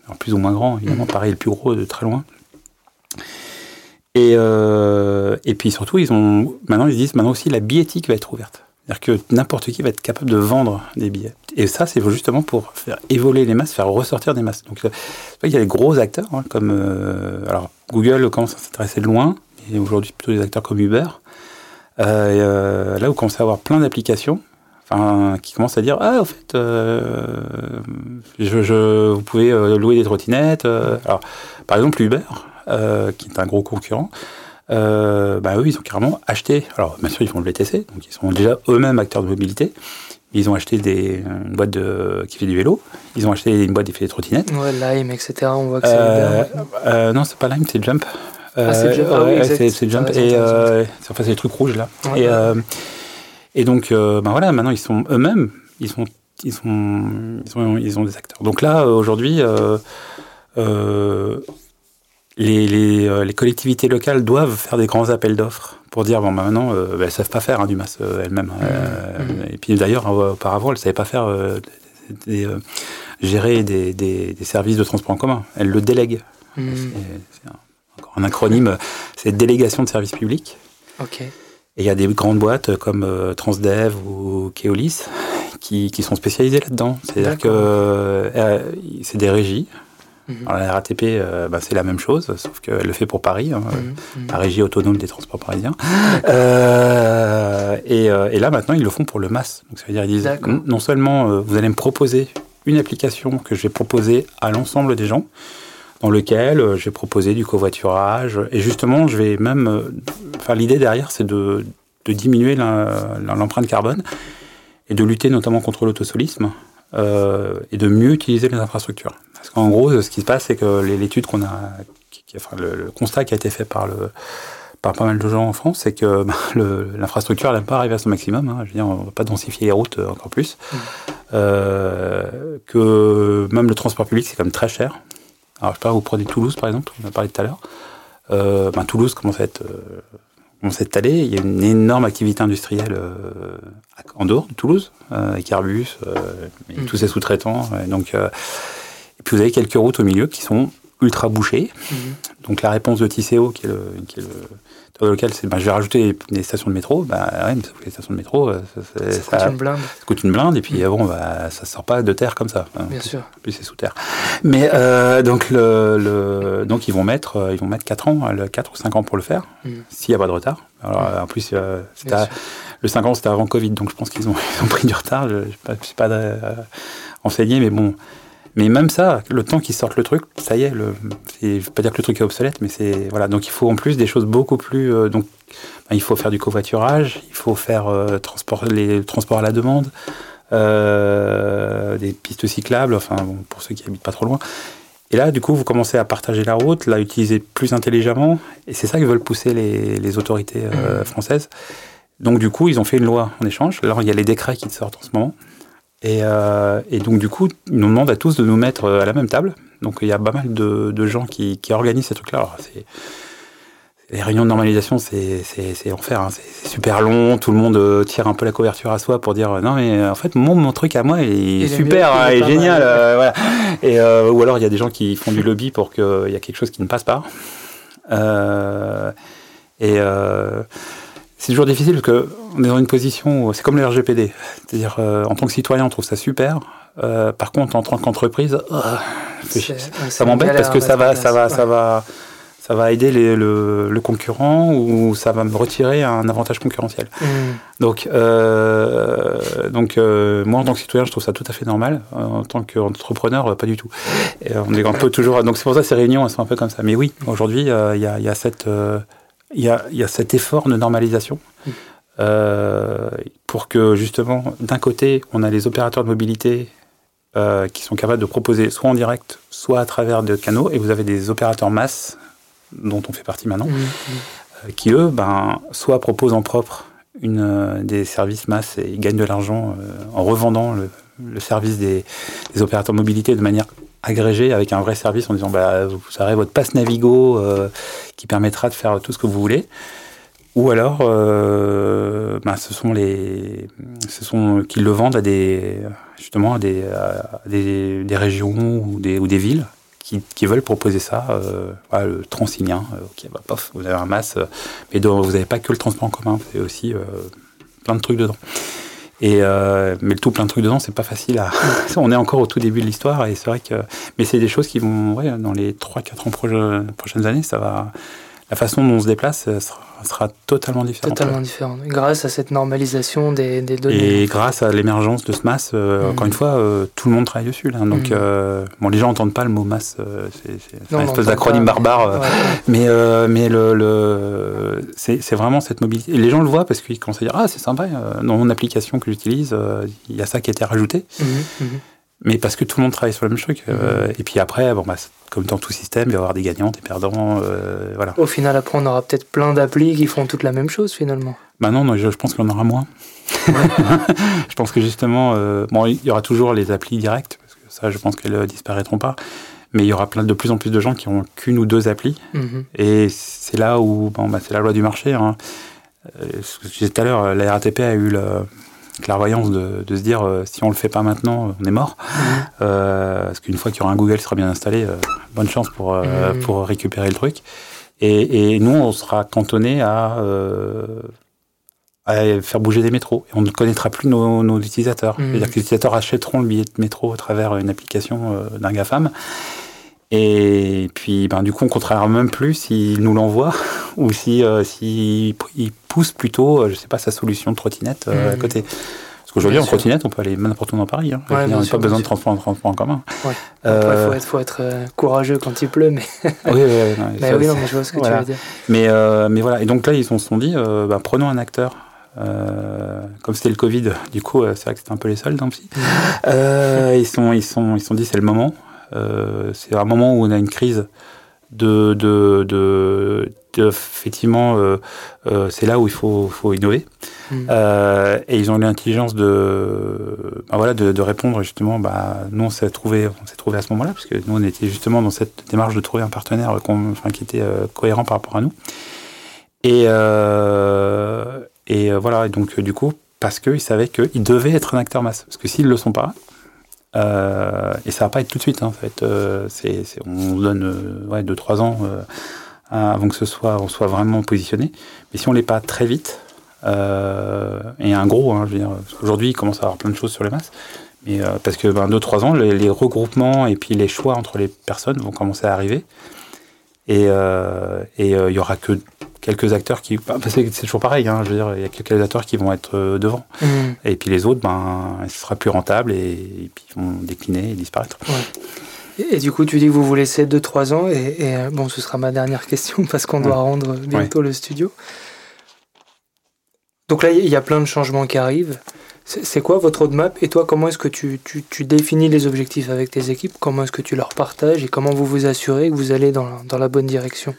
Alors, plus ou moins grand, évidemment. Pareil, le plus gros de très loin. Et, et puis surtout, ils ont maintenant ils disent maintenant aussi la billettique va être ouverte. C'est-à-dire que n'importe qui va être capable de vendre des billets. Et ça, c'est justement pour faire évoluer les masses, faire ressortir des masses. Donc, il y a des gros acteurs, hein, comme. Euh, alors, Google commence à s'intéresser de loin, et aujourd'hui, plutôt des acteurs comme Uber. Euh, euh, là, vous commencez à avoir plein d'applications qui commencent à dire Ah, en fait, je, vous pouvez louer des trottinettes. alors, par exemple, Uber, qui est un gros concurrent, euh, bah eux, ils ont carrément acheté. Alors, bien sûr, ils font le VTC, donc ils sont déjà eux-mêmes acteurs de mobilité. Ils ont acheté des, une boîte de, qui fait du vélo. Ils ont acheté une boîte qui fait des trottinettes. Ouais, Lime, etc. On voit que c'est. Euh, euh, non, c'est pas Lime, c'est Jump. ah, c'est Jump. Ah, oui, c'est Jump. Et enfin, c'est les trucs rouges là. et, et donc, ben voilà, maintenant ils sont eux-mêmes. Ils sont, ils sont, ils sont, ils ont des acteurs. Donc là, aujourd'hui. Euh, les, euh, les, collectivités locales doivent faire des grands appels d'offres pour dire bon bah, maintenant euh, bah, elles ne savent pas faire hein, du masse euh, elles-mêmes hein. mmh. Mmh. et puis d'ailleurs auparavant elles ne savaient pas faire des, gérer des, des, services de transport en commun elles le délèguent mmh. c'est encore un acronyme c'est délégation de services publics et il y a des grandes boîtes comme Transdev ou Keolis qui, qui sont spécialisées là-dedans c'est-à-dire que c'est des régies. Alors, la RATP, euh, bah, c'est la même chose, sauf qu'elle le fait pour Paris, hein, mhm. Mhm. la régie autonome des transports parisiens. Euh, euh, et, là, maintenant, ils le font pour le MAS. Donc, ça veut dire qu'ils disent non seulement vous allez me proposer une application que je vais proposer à l'ensemble des gens, dans lequel je vais proposer du covoiturage, et justement, je vais même. Enfin, l'idée derrière, c'est de, de diminuer l'empreinte carbone et de lutter notamment contre l'autosolisme. et de mieux utiliser les infrastructures. Parce qu'en gros, ce qui se passe, c'est que l'étude qu'on a, enfin, le, constat qui a été fait par le par pas mal de gens en France, c'est que bah, [laughs] l'infrastructure n'a pas arrivé à son maximum. Hein. Je veux dire, on ne va pas densifier les routes euh, encore plus. Mmh. Euh, que même le transport public, c'est quand même très cher. Alors, je sais pas, vous prenez Toulouse, par exemple, on a parlé tout à l'heure. Euh, ben, Toulouse commence à être commence à Il y a une énorme activité industrielle en dehors de Toulouse, avec Airbus, et mmh. tous ces sous-traitants. donc, puis vous avez quelques routes au milieu qui sont ultra bouchées. Mhm. Donc la réponse de Tisséo, qui est le, qui est le local, c'est ben, je vais rajouter des stations de métro. Ben, ouais, mais les stations de métro, euh, ça, ça, coûte une blinde. Ça coûte une blinde, et puis mhm. bon, bah, ça sort pas de terre comme ça. Bien sûr. En plus, c'est sous terre. Mais euh, donc, le, le, donc ils vont mettre, euh, ils vont mettre 4 ans, 4 ou 5 ans pour le faire, mhm. s'il n'y a pas de retard. Alors, en plus, le 5 ans, c'était avant Covid, donc je pense qu'ils ont, [laughs] pris du retard. Je ne suis pas, pas renseigné, mais bon Mais même ça, le temps qu'ils sortent le truc, ça y est, le, je ne veux pas dire que le truc est obsolète, mais c'est voilà. Donc il faut en plus des choses beaucoup plus. Euh, donc ben, il faut faire du covoiturage, il faut faire euh, transport, les transports à la demande, euh, des pistes cyclables, enfin pour ceux qui habitent pas trop loin. Et là, du coup, vous commencez à partager la route, la utiliser plus intelligemment, et c'est ça que veulent pousser les, les autorités mmh. françaises. Donc du coup, ils ont fait une loi en échange. Alors il y a les décrets qui sortent en ce moment. Euh, et, donc, du coup, ils nous demandent à tous de nous mettre euh, à la même table. Donc, il y a pas mal de, gens qui, organisent ces trucs-là. Les réunions de normalisation, c'est enfer. Hein. C'est super long. Tout le monde euh, tire un peu la couverture à soi pour dire non, mais en fait, mon, truc à moi il est super, il est, génial. voilà. et, ou alors, il y a des gens qui font du [laughs] lobby pour qu'il y a quelque chose qui ne passe pas. et c'est toujours difficile parce qu'on est dans une position, c'est comme le RGPD. C'est-à-dire, euh, en tant que citoyen, on trouve ça super. Euh, par contre, en tant qu'entreprise, oh, ça m'embête parce que ça va, ça va, ça va, ça va aider le, concurrent ou ça va me retirer un avantage concurrentiel. Hmm. Donc, euh, donc moi, en tant que citoyen, je trouve ça tout à fait normal. En tant qu'entrepreneur, pas du tout. Et on est un peu toujours. Donc, c'est pour ça que ces réunions, elles sont un peu comme ça. Mais oui, aujourd'hui, il y, y, a cette il y a, cet effort de normalisation euh, pour que justement, d'un côté, on a les opérateurs de mobilité euh, qui sont capables de proposer soit en direct, soit à travers des canaux, et vous avez des opérateurs masse, dont on fait partie maintenant, mmh, mmh. Euh, qui eux, ben, soit proposent en propre une, des services masse et ils gagnent de l'argent en revendant le, service des, des, opérateurs de mobilité de manière agrégé avec un vrai service en disant bah, vous aurez votre passe Navigo euh, qui permettra de faire tout ce que vous voulez. Ou alors, euh, bah, ce sont les, ce sont qu'ils le vendent à des, justement à des, des, régions ou des, ou des villes qui, qui veulent proposer ça. Euh, voilà, le Transilien, euh, ok, bah, pof, vous avez un masse, mais vous n'avez pas que le transport en commun, vous avez aussi plein de trucs dedans. Et euh, mais le tout plein de trucs dedans, c'est pas facile à. [laughs] on est encore au tout début de l'histoire et c'est vrai que. Mais c'est des choses qui vont, ouais, dans les 3-4 ans prochaines années, ça va. La façon dont on se déplace sera sera totalement différent. Totalement différent. Grâce à cette normalisation des, des données. Et grâce à l'émergence de ce mass, euh, mm. encore une fois, euh, tout le monde travaille dessus. Là. Donc, mm. euh, bon, les gens n'entendent pas le mot masse, c'est une espèce d'acronyme barbare. Mais, mais le, le c'est vraiment cette mobilité. Et les gens le voient parce qu'ils commencent à dire Ah, c'est sympa, dans mon application que j'utilise, il y a ça qui a été rajouté. Mm-hmm, mm-hmm mais parce que tout le monde travaille sur le même truc. Euh, mhm. et puis après, bon, bah, comme dans tout système, il va y avoir des gagnants, des perdants. Euh, voilà. Au final, après, on aura peut-être plein d'applis qui font toutes la même chose finalement. Bah non, non je, pense qu'on aura moins. [laughs] je pense que justement, euh, bon, il y aura toujours les applis directes, parce que ça, je pense qu'elles disparaîtront pas. Mais il y aura plein, de plus en plus de gens qui ont qu'une ou deux applis. Mhm. Et c'est là où, bon, bah, c'est la loi du marché. Hein. ce que je disais tout à l'heure, la RATP a eu le, clairvoyance de, de se dire euh, si on le fait pas maintenant, on est mort. Mmh. Euh, parce qu'une fois qu'il y aura un Google qui sera bien installé, euh, bonne chance pour, mmh. pour récupérer le truc. Et, et, nous, on sera cantonné à, à faire bouger des métros. Et on ne connaîtra plus nos, nos utilisateurs. Mmh. C'est-à-dire que les utilisateurs achèteront le billet de métro à travers une application d'un GAFAM. Et puis, ben, du coup, on ne contrôlera même plus s'il nous l'envoie [laughs] ou si, euh, si il pousse plutôt, euh, je sais pas, sa solution de trottinette euh, à mmh. côté. Parce qu'aujourd'hui, en trottinette, on peut aller n'importe où dans Paris. Hein. on n'a pas besoin de transport en transport en commun. Ouais. il faut être, courageux quand il pleut, mais. [laughs] oui, oui, mais oui, non, mais je vois ce que tu veux dire. Mais, mais voilà. Et donc là, ils se sont dit, bah, prenons un acteur. comme c'était le Covid, du coup, c'est vrai que c'était un peu les seuls dans Psy. Mmh. ils sont, ils sont, ils sont dit, c'est le moment. Euh, c'est un moment où on a une crise de, de, de, effectivement, euh, euh, c'est là où il faut, faut innover. Mm. et ils ont l'intelligence de, bah voilà, de, répondre justement. Bah, nous, on s'est trouvé, on s'est trouvé à ce moment-là, parce que nous, on était justement dans cette démarche de trouver un partenaire enfin, qui était cohérent par rapport à nous. Et, et voilà. Et donc, du coup, parce qu'ils savaient qu'ils devaient être un acteur masse. Parce que s'ils ne le sont pas, euh, et ça va pas être tout de suite, hein, en fait. Euh, c'est, on donne euh, ouais, 2-3 ans avant que ce soit, on soit vraiment positionné. Mais si on l'est pas très vite, et un gros, hein, je veux dire, aujourd'hui, il commence à avoir plein de choses sur les masses. Mais, parce que ben, 2-3 ans, les, regroupements et puis les choix entre les personnes vont commencer à arriver. Et il y aura que quelques acteurs qui. Bah, c'est toujours pareil, hein, je veux dire, il y a quelques acteurs qui vont être devant. Mmh. Et puis les autres, ben, ce sera plus rentable et, puis ils vont décliner et disparaître. Et, du coup, tu dis que vous vous laissez 2-3 ans, et, bon, ce sera ma dernière question [laughs] parce qu'on doit rendre bientôt le studio. Donc là, il y a plein de changements qui arrivent. C'est quoi votre roadmap Et toi, comment est-ce que tu, tu, définis les objectifs avec tes équipes? Comment est-ce que tu leur partages Et comment vous vous assurez que vous allez dans, dans la bonne direction?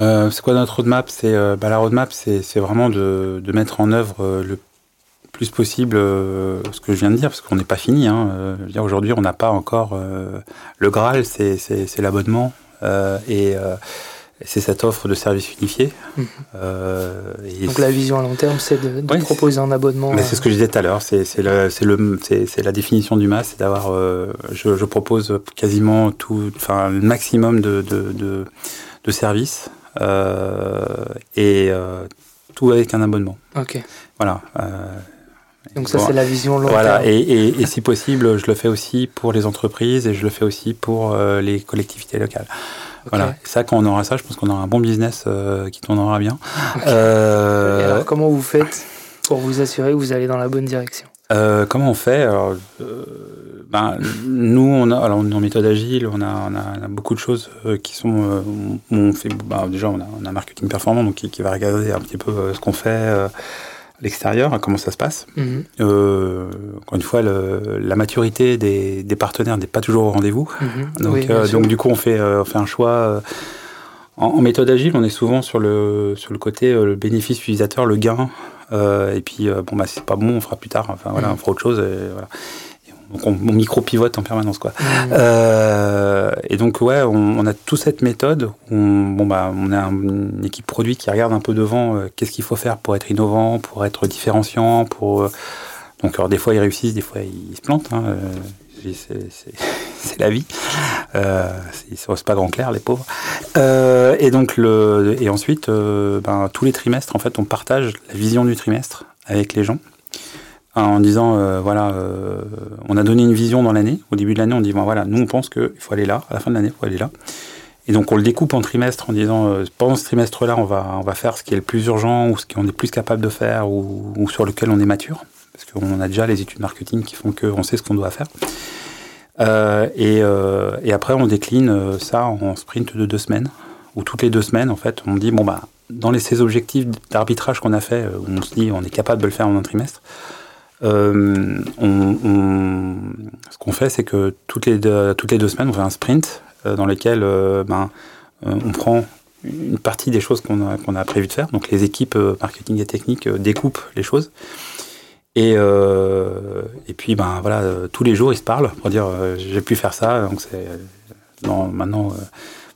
Euh, C'est quoi notre roadmap? C'est euh, bah, La roadmap, c'est vraiment de, de, mettre en œuvre euh, le plus possible ce que je viens de dire, parce qu'on n'est pas fini. Hein. Aujourd'hui, on n'a pas encore... le Graal, c'est l'abonnement. et c'est cette offre de services unifiés. Mhm. Euh, Donc la vision à long terme, c'est de, proposer un abonnement. Mais c'est ce que je disais tout à l'heure, c'est la définition du MAS, c'est d'avoir, euh, je, propose quasiment tout, enfin le maximum de, de, de, services euh, et tout avec un abonnement. Ok. Voilà. donc ça, c'est la vision long voilà. terme. Et, et, et, si possible, je le fais aussi pour les entreprises et je le fais aussi pour les collectivités locales. Voilà. ça, quand on aura ça, je pense qu'on aura un bon business euh, qui tournera bien. Euh, alors, comment vous faites pour vous assurer que vous allez dans la bonne direction? Euh, comment on fait? Alors, ben, Nous, on a, alors, en méthode agile, on a, on a, beaucoup de choses qui sont. on fait, ben, déjà, on a, on a un marketing performant donc, qui, qui, va regarder un petit peu ce qu'on fait l'extérieur, comment ça se passe. Mhm. Euh, encore une fois, la maturité des, partenaires n'est pas toujours au rendez-vous. Mhm. Donc, euh, donc, du coup, on fait, euh, fait un choix. En, méthode agile, on est souvent sur le, sur le côté le bénéfice utilisateur, le gain. et puis, bon, bah, c'est pas bon, on fera plus tard. Enfin, voilà, mhm. on fera autre chose. Et, voilà. Donc on, micro-pivote en permanence. Quoi. Mmh. Euh, et donc, ouais, on, a toute cette méthode. On, bon, bah, on a une équipe produit qui regarde un peu devant euh, qu'est-ce qu'il faut faire pour être innovant, pour être différenciant. Pour, euh, donc, alors, des fois, ils réussissent, des fois, ils se plantent. Hein, [laughs] c'est la vie. Euh, c'est pas grand clair, les pauvres. et donc, le, et ensuite, ben, tous les trimestres, en fait, on partage la vision du trimestre avec les gens en disant euh, voilà, euh, on a donné une vision dans l'année. Au début de l'année, on dit voilà, nous on pense qu'il faut aller là. À la fin de l'année, il faut aller là. Et donc on le découpe en trimestres en disant euh, pendant ce trimestre-là, on va on va faire ce qui est le plus urgent ou ce qu'on est plus capable de faire ou, sur lequel on est mature parce qu'on a déjà les études marketing qui font qu'on sait ce qu'on doit faire. et, et, après, on décline ça en sprint de deux semaines, ou toutes les deux semaines, en fait, on dit, bon, bah, dans les, ces objectifs d'arbitrage qu'on a fait, on se dit, on est capable de le faire en un trimestre, euh, ce qu'on fait, c'est que toutes les, deux, toutes les deux semaines, on fait un sprint euh, dans lequel euh, ben, on prend une partie des choses qu'on a, qu'on a prévu de faire. Donc les équipes marketing et technique découpent les choses. Et, et puis ben voilà, tous les jours ils se parlent pour dire j'ai pu faire ça. Donc c'est maintenant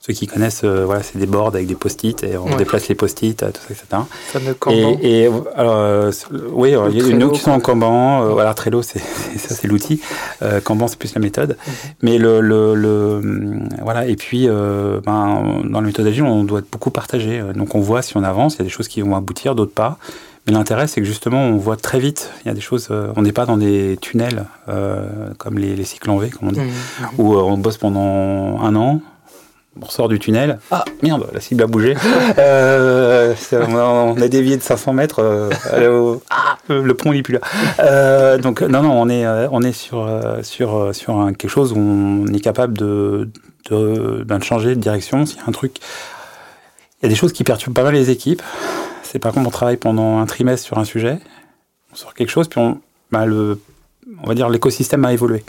ceux qui connaissent, euh, voilà, c'est des boards avec des post-it et on déplace les post-it, euh, tout ça, etc. Et, et alors, euh, oui, il y a une qui sont en Kanban. voilà, Trello, c'est [laughs] ça, c'est l'outil. Kanban, c'est plus la méthode. Mais le, le, le, voilà. Et puis, ben, dans la méthode agile, on doit beaucoup partager. Donc, on voit si on avance. Il y a des choses qui vont aboutir, d'autres pas. Mais l'intérêt, c'est que justement, on voit très vite. Il y a des choses. on n'est pas dans des tunnels comme les, les, cycles en V, comme on dit, mhm. où on bosse pendant un an on sort du tunnel. Ah merde, la cible a bougé. [laughs] euh, on a dévié de 500 mètres. Euh, ah, le pont n'est plus là. Euh, donc non, non, on est, euh, on est sur, sur, sur un, quelque chose où on est capable de, de, ben, de changer de direction. S'il y a un truc, il y a des choses qui perturbent pas mal les équipes. C'est par contre, on travaille pendant un trimestre sur un sujet, on sort quelque chose, puis on, ben, le, on va dire l'écosystème a évolué.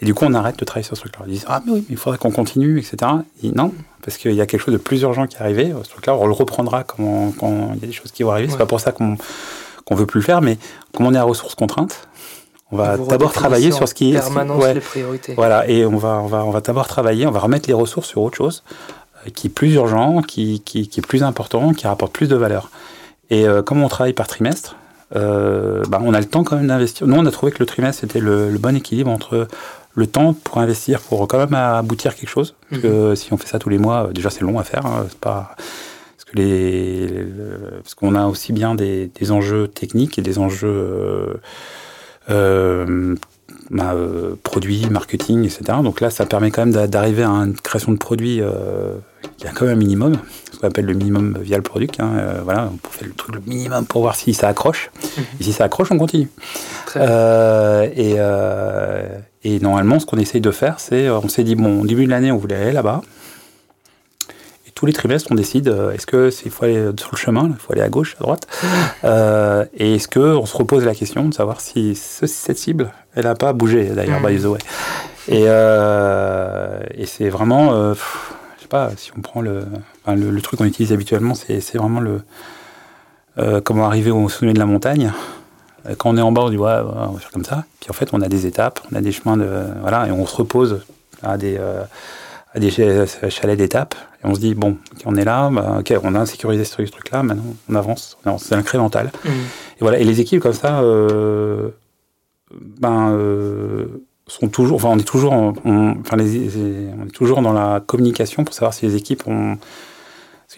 Et du coup, on arrête de travailler sur ce truc-là. Ils disent Ah, mais oui, mais il faudrait qu'on continue, etc. Et non, parce qu'il y a quelque chose de plus urgent qui est arrivé. Ce truc-là, on le reprendra quand, quand, il y a des choses qui vont arriver. C'est pas pour ça qu'on qu'on veut plus le faire, mais comme on est à ressources contraintes, on va d'abord travailler sur ce qui est. Permanence les priorités. Voilà, et on va, on va, on va d'abord travailler, on va remettre les ressources sur autre chose euh, qui est plus urgent, qui, qui, qui, est plus important, qui rapporte plus de valeur. Et euh, comme on travaille par trimestre, euh, bah, on a le temps quand même d'investir. Nous, on a trouvé que le trimestre, c'était le, le, bon équilibre entre le temps pour investir, pour quand même aboutir quelque chose. Parce que mhm. si on fait ça tous les mois, déjà c'est long à faire. Hein, c'est pas parce que les, parce qu'on a aussi bien des, des, enjeux techniques et des enjeux euh, euh, bah, euh, produits, marketing, etc. Donc là, ça permet quand même d'arriver à une création de produits qui a quand même un minimum. qu'on appelle le minimum via le product. Hein, voilà, on fait le truc le minimum pour voir si ça accroche. Mhm. Et si ça accroche, on continue. et, et normalement, ce qu'on essaye de faire, c'est, on s'est dit, bon, au début de l'année, on voulait aller là-bas tous les trimestres, on décide euh, est-ce que faut aller sur le chemin, il faut aller à gauche, à droite, [laughs] euh, et est-ce que on se repose la question de savoir si cette cible, elle n'a pas bougé d'ailleurs, by the way. Et, euh, et c'est vraiment, je sais pas, si on prend le, le, truc qu'on utilise habituellement, c'est vraiment le comment arriver au sommet de la montagne. Quand on est en bas, on dit ouais, on va faire comme ça. Puis en fait, on a des étapes, on a des chemins de voilà, et on se repose à des à des chalets d'étapes. Et on se dit, bon, on est là, bah, ok, on a sécurisé ce truc-là, maintenant on avance, c'est incrémental. Mmh. Et voilà, et les équipes comme ça, euh, ben, euh, sont toujours, enfin, on est toujours, enfin, les, on est toujours dans la communication pour savoir si les équipes ont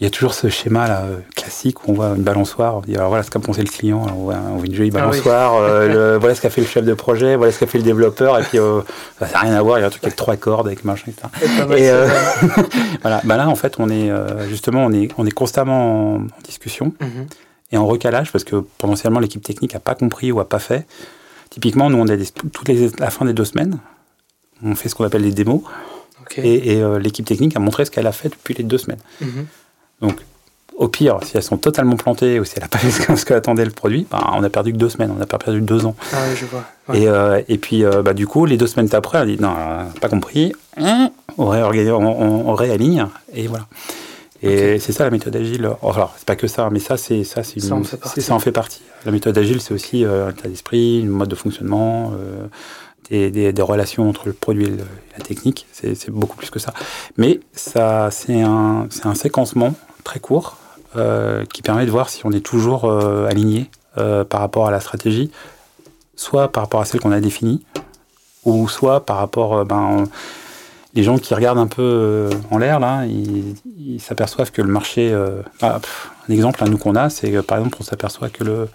il y a toujours ce schéma là, classique où on voit une balançoire, on dit alors voilà ce qu'a pensé le client, on voit, une jolie ah balançoire, euh, [laughs] voilà ce qu'a fait le chef de projet, voilà ce qu'a fait le développeur, et puis euh, ça n'a rien à voir, il y a un truc avec trois cordes, avec machin, etc. Et, euh, [laughs] voilà, bah là en fait on est justement on est, on est constamment en, discussion mhm. et en recalage parce que potentiellement l'équipe technique n'a pas compris ou n'a pas fait. Typiquement, nous on a des, toutes les, la fin des deux semaines, on fait ce qu'on appelle les démos. Et, l'équipe technique a montré ce qu'elle a fait depuis les deux semaines. Mhm. Donc, au pire, si elles sont totalement plantées ou si elle n'a pas [laughs] fait ce qu'attendait le produit, bah, on a perdu que deux semaines, on n'a pas perdu deux ans. Ah oui, je vois. Et, euh, et, puis, euh, bah, du coup, les deux semaines après, elle dit non, pas compris, on, on, on, réaligne, et voilà. Et c'est ça la méthode agile. Enfin, c'est pas que ça, mais ça, c'est ça, c'est ça, en fait ça en fait partie. La méthode agile, c'est aussi euh, un état d'esprit, un mode de fonctionnement. Des, des, relations entre le produit et, la technique. C'est beaucoup plus que ça. Mais ça, c'est un, un séquencement très court euh, qui permet de voir si on est toujours euh, aligné euh, par rapport à la stratégie, soit par rapport à celle qu'on a définie, ou soit par rapport ben, les gens qui regardent un peu en l'air là, ils s'aperçoivent que le marché. Ah, un exemple, à nous qu'on a, c'est par exemple, on s'aperçoit que le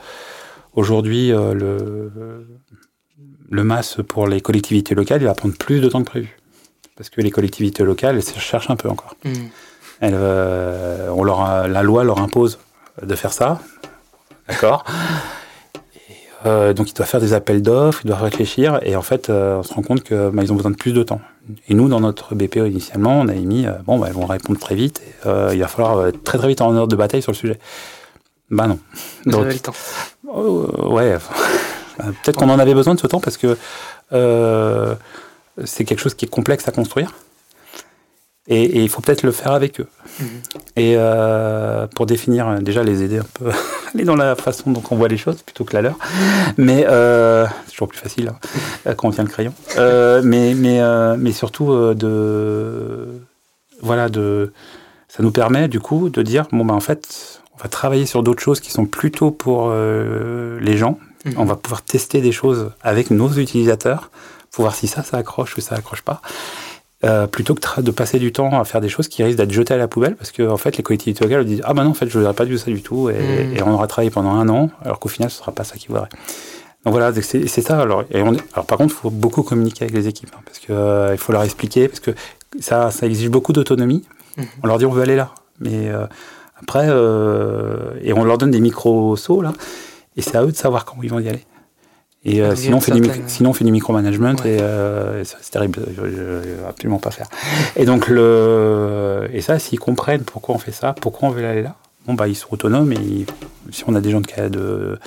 aujourd'hui le le masse pour les collectivités locales, il va prendre plus de temps que prévu. Parce que les collectivités locales, elles se cherchent un peu encore. Hmm. Euh, on leur la loi leur impose de faire ça. D'accord euh, donc ils doivent faire des appels d'offres, ils doivent réfléchir, et en fait, euh, on se rend compte que bah, ont besoin de plus de temps. Et nous, dans notre BPO initialement, on a mis bon, bah, ils vont répondre très vite, et, il va falloir très très vite en ordre de bataille sur le sujet. Bah non. Vous avez le temps. ouais. Peut-être qu'on en avait besoin de ce temps parce que c'est quelque chose qui est complexe à construire. Et, il faut peut-être le faire avec eux. Mhm. Et euh, pour définir, euh, déjà les aider un peu, [laughs] aller dans la façon dont on voit les choses plutôt que la leur. Mais euh, c'est toujours plus facile hein, quand on tient le crayon. mais, mais, mais surtout de. Voilà, de. Ça nous permet du coup de dire bon, ben en fait, on va travailler sur d'autres choses qui sont plutôt pour les gens. Mhm. On va pouvoir tester des choses avec nos utilisateurs pour voir si ça, ça accroche ou ça accroche pas. Euh, plutôt que de passer du temps à faire des choses qui risquent d'être jetées à la poubelle parce que en fait les collectivités locales disent ah bah non en fait je voudrais pas du ça du tout et, hmm. on aura travaillé pendant un an alors qu'au final ce sera pas ça qui voudrait donc voilà c'est ça alors et on alors par contre il faut beaucoup communiquer avec les équipes hein, parce que euh, il faut leur expliquer parce que ça ça exige beaucoup d'autonomie hmm. on leur dit on veut aller là mais euh, après et on leur donne des micro sauts là et c'est à eux de savoir quand ils vont y aller et euh, sinon, on fait du, sinon, on fait du micromanagement et euh, c'est terrible. Je, ne absolument pas faire. Et donc, le, et ça, s'ils comprennent pourquoi on fait ça, pourquoi on veut aller là, bon, bah, ils sont autonomes et si on a des gens de, de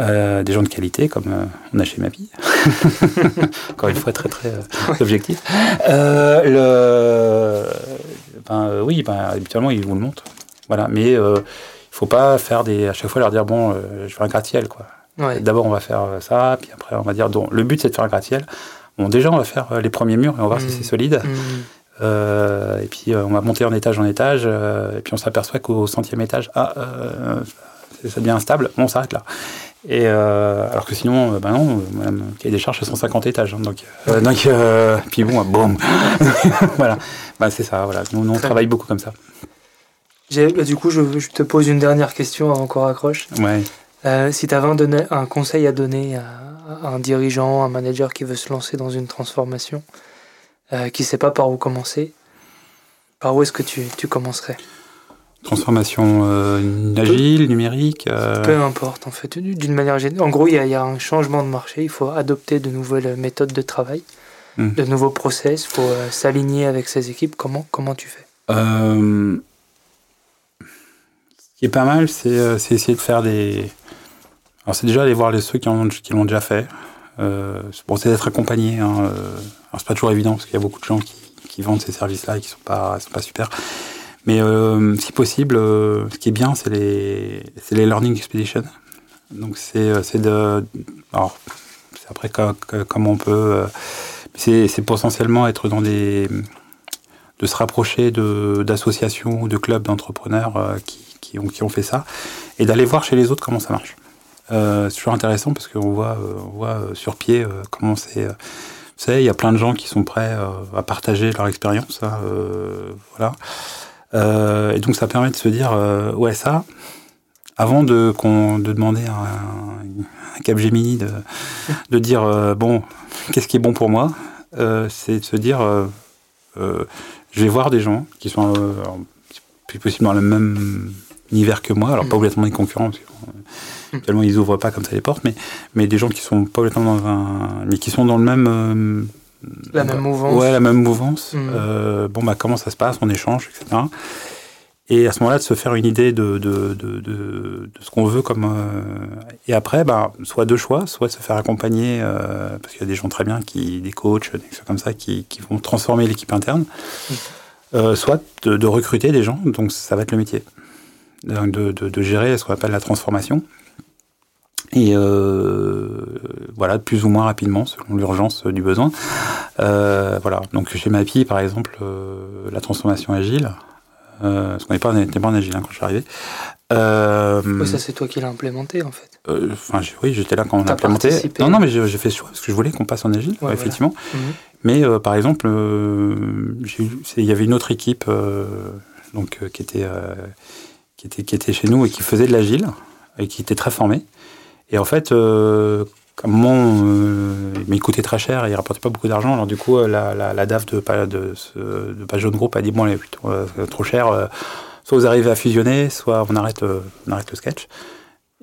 euh, des gens de qualité, comme euh, on a chez Mapi, [laughs] encore une fois très très objectif, le, ben, oui, ben, habituellement, ils vous le montrent. Voilà. Mais faut pas faire des, à chaque fois leur dire, bon, je veux un gratte-ciel, quoi. D'abord, on va faire euh, ça, puis après, on va dire. Donc, le but, c'est de faire un gratte-ciel. Bon, déjà, on va faire euh, les premiers murs et on va voir si mmh. c'est solide. Mmh. Euh, et puis, on va monter en étage en étage. et puis, on s'aperçoit qu'au centième étage, ah, ça devient instable. on s'arrête là. Et alors que sinon, ben non, il y a des charges à 150 étages. Hein, donc, donc puis bon, boum. [laughs] voilà. Ben, c'est ça. Voilà. Nous, on travaille beaucoup comme ça. Bah, du coup, je, je, te pose une dernière question avant qu'on raccroche. Ouais. Euh, si tu avais un, un, conseil à donner à, un dirigeant, un manager qui veut se lancer dans une transformation, euh, qui ne sait pas par où commencer, par où est-ce que tu, tu commencerais? Transformation agile, numérique Peu importe, en fait, d'une manière. En gros, il y, y, a un changement de marché, il faut adopter de nouvelles méthodes de travail, hmm. de nouveaux process, il faut s'aligner avec ses équipes. Comment, comment tu fais? Qui pas mal, c'est essayer de faire des... Alors c'est déjà aller voir les ceux qui l'ont qui déjà fait. Euh, c'est d'être accompagné. Hein, euh, alors c'est pas toujours évident parce qu'il y a beaucoup de gens qui, qui vendent ces services-là et qui sont pas, sont pas super. Mais euh, si possible, euh, ce qui est bien, c'est les, les learning expeditions. Donc c'est, euh, c'est de, alors c'est après comment on peut, c'est, c'est potentiellement être dans des, de se rapprocher d'associations ou de clubs d'entrepreneurs qui, qui, ont, qui ont fait ça et d'aller voir chez les autres comment ça marche. Euh, c'est toujours intéressant parce qu'on voit, euh, on voit euh, sur pied comment c'est. vous savez, il y a plein de gens qui sont prêts à partager leur expérience. Hein, voilà. et donc ça permet de se dire, ouais, ça, avant de, de demander à un, un Capgemini de, de dire, bon, qu'est-ce qui est bon pour moi, c'est de se dire, je vais voir des gens qui sont plus possible dans le même univers que moi, alors pas mm. obligatoirement des concurrents, parce que, tellement mm. ils ouvrent pas comme ça les portes, mais, mais des gens qui sont pas obligatoirement dans un. mais qui sont dans le même. Euh, la même mouvance. Ouais, la même mouvance. Mm. Euh, bon, bah, comment ça se passe, on échange, etc. Et à ce moment-là, de se faire une idée de, de, de, de, ce qu'on veut comme. Euh, et après, bah, soit deux choix, soit de se faire accompagner, parce qu'il y a des gens très bien, qui, des coachs, des choses comme ça, qui, qui vont transformer l'équipe interne. soit de, recruter des gens, donc ça va être le métier de, gérer ce qu'on appelle la transformation. Et euh, voilà, plus ou moins rapidement, selon l'urgence du besoin. Euh, voilà. Donc chez MAPI, par exemple, euh, la transformation agile, euh, parce qu'on n'était pas, en agile hein, quand je suis arrivé. Euh, ça, c'est toi qui l'as implémenté, en fait. Enfin, oui, j'étais là quand on a implémenté. Non, non, mais j'ai fait ce choix parce que je voulais qu'on passe en agile, effectivement. Mhm. Mais par exemple, il y avait une autre équipe donc, qui était qui était, qui était chez nous et qui faisait de l'agile et qui était très formé. Et en fait, euh, comme euh, mais il coûtait très cher et il rapportait pas beaucoup d'argent. Alors du coup, euh, la, la, la DAF de, de, de, de Page Group a dit bon, est plutôt trop cher. soit vous arrivez à fusionner, soit on arrête, on arrête le sketch.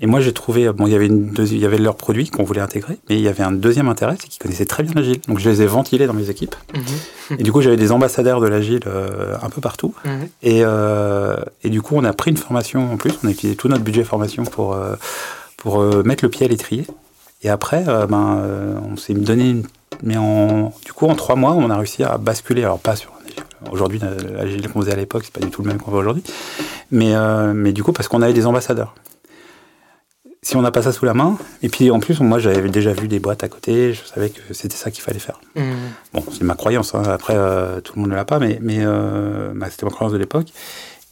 Et moi, j'ai trouvé, bon, il y avait une il y avait leurs produits qu'on voulait intégrer, mais il y avait un deuxième intérêt, c'est qu'ils connaissaient très bien l'agile. Donc, je les ai ventilés dans mes équipes. Mhm. Et du coup, j'avais des ambassadeurs de l'agile euh, un peu partout. Mhm. Et, euh, et du coup, on a pris une formation en plus. On a utilisé tout notre budget formation pour euh, pour mettre le pied à l'étrier. Et après, ben, on s'est donné une, mais en, du coup, en trois mois, on a réussi à basculer. Alors, pas sur Aujourd'hui, l'agile qu'on faisait à l'époque, c'est pas du tout le même qu'on voit aujourd'hui. Mais, mais du coup, parce qu'on avait des ambassadeurs si on n'a pas ça sous la main, et puis en plus, moi j'avais déjà vu des boîtes à côté, je savais que c'était ça qu'il fallait faire. Mmh. Bon, c'est ma croyance, hein. après euh, tout le monde ne l'a pas, mais, mais euh, bah, c'était ma croyance de l'époque.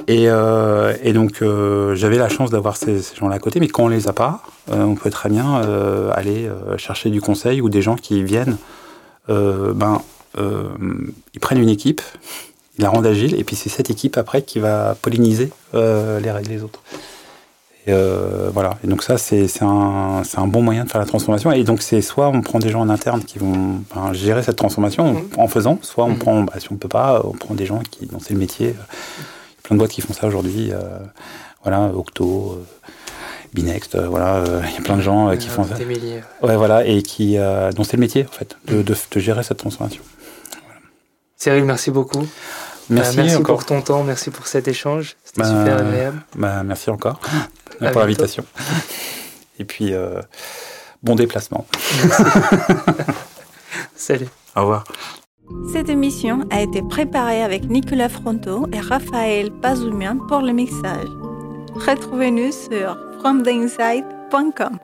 Et, euh, et donc j'avais la chance d'avoir ces, gens-là à côté, mais quand on les a pas, on peut très bien aller chercher du conseil ou des gens qui viennent, ben, ils prennent une équipe, ils la rendent agile, et puis c'est cette équipe après qui va polliniser les règles des autres. Et euh, voilà. Et donc ça, c'est un, un, bon moyen de faire la transformation. Et donc c'est soit on prend des gens en interne qui vont ben, gérer cette transformation en faisant, soit on mhm. prend, bah, si on peut pas, on prend des gens qui, dont c'est le métier. Il y a plein de boîtes qui font ça aujourd'hui. Euh, voilà, Octo. Euh, Binext, voilà, il y a plein de gens qui font ça. Ouais, voilà, et qui, dont c'est le métier en fait, de, de, gérer cette transformation. Cyril, merci beaucoup. Merci, merci encore. pour ton temps, merci pour cet échange. C'était bah, super agréable. Bah, merci encore [laughs] pour l'invitation. Et puis, euh, bon déplacement. [laughs] Salut. Au revoir. Cette émission a été préparée avec Nicolas Fronto et Raphaël Pazoumian pour le mixage. Retrouvez-nous sur fromtheinside.com.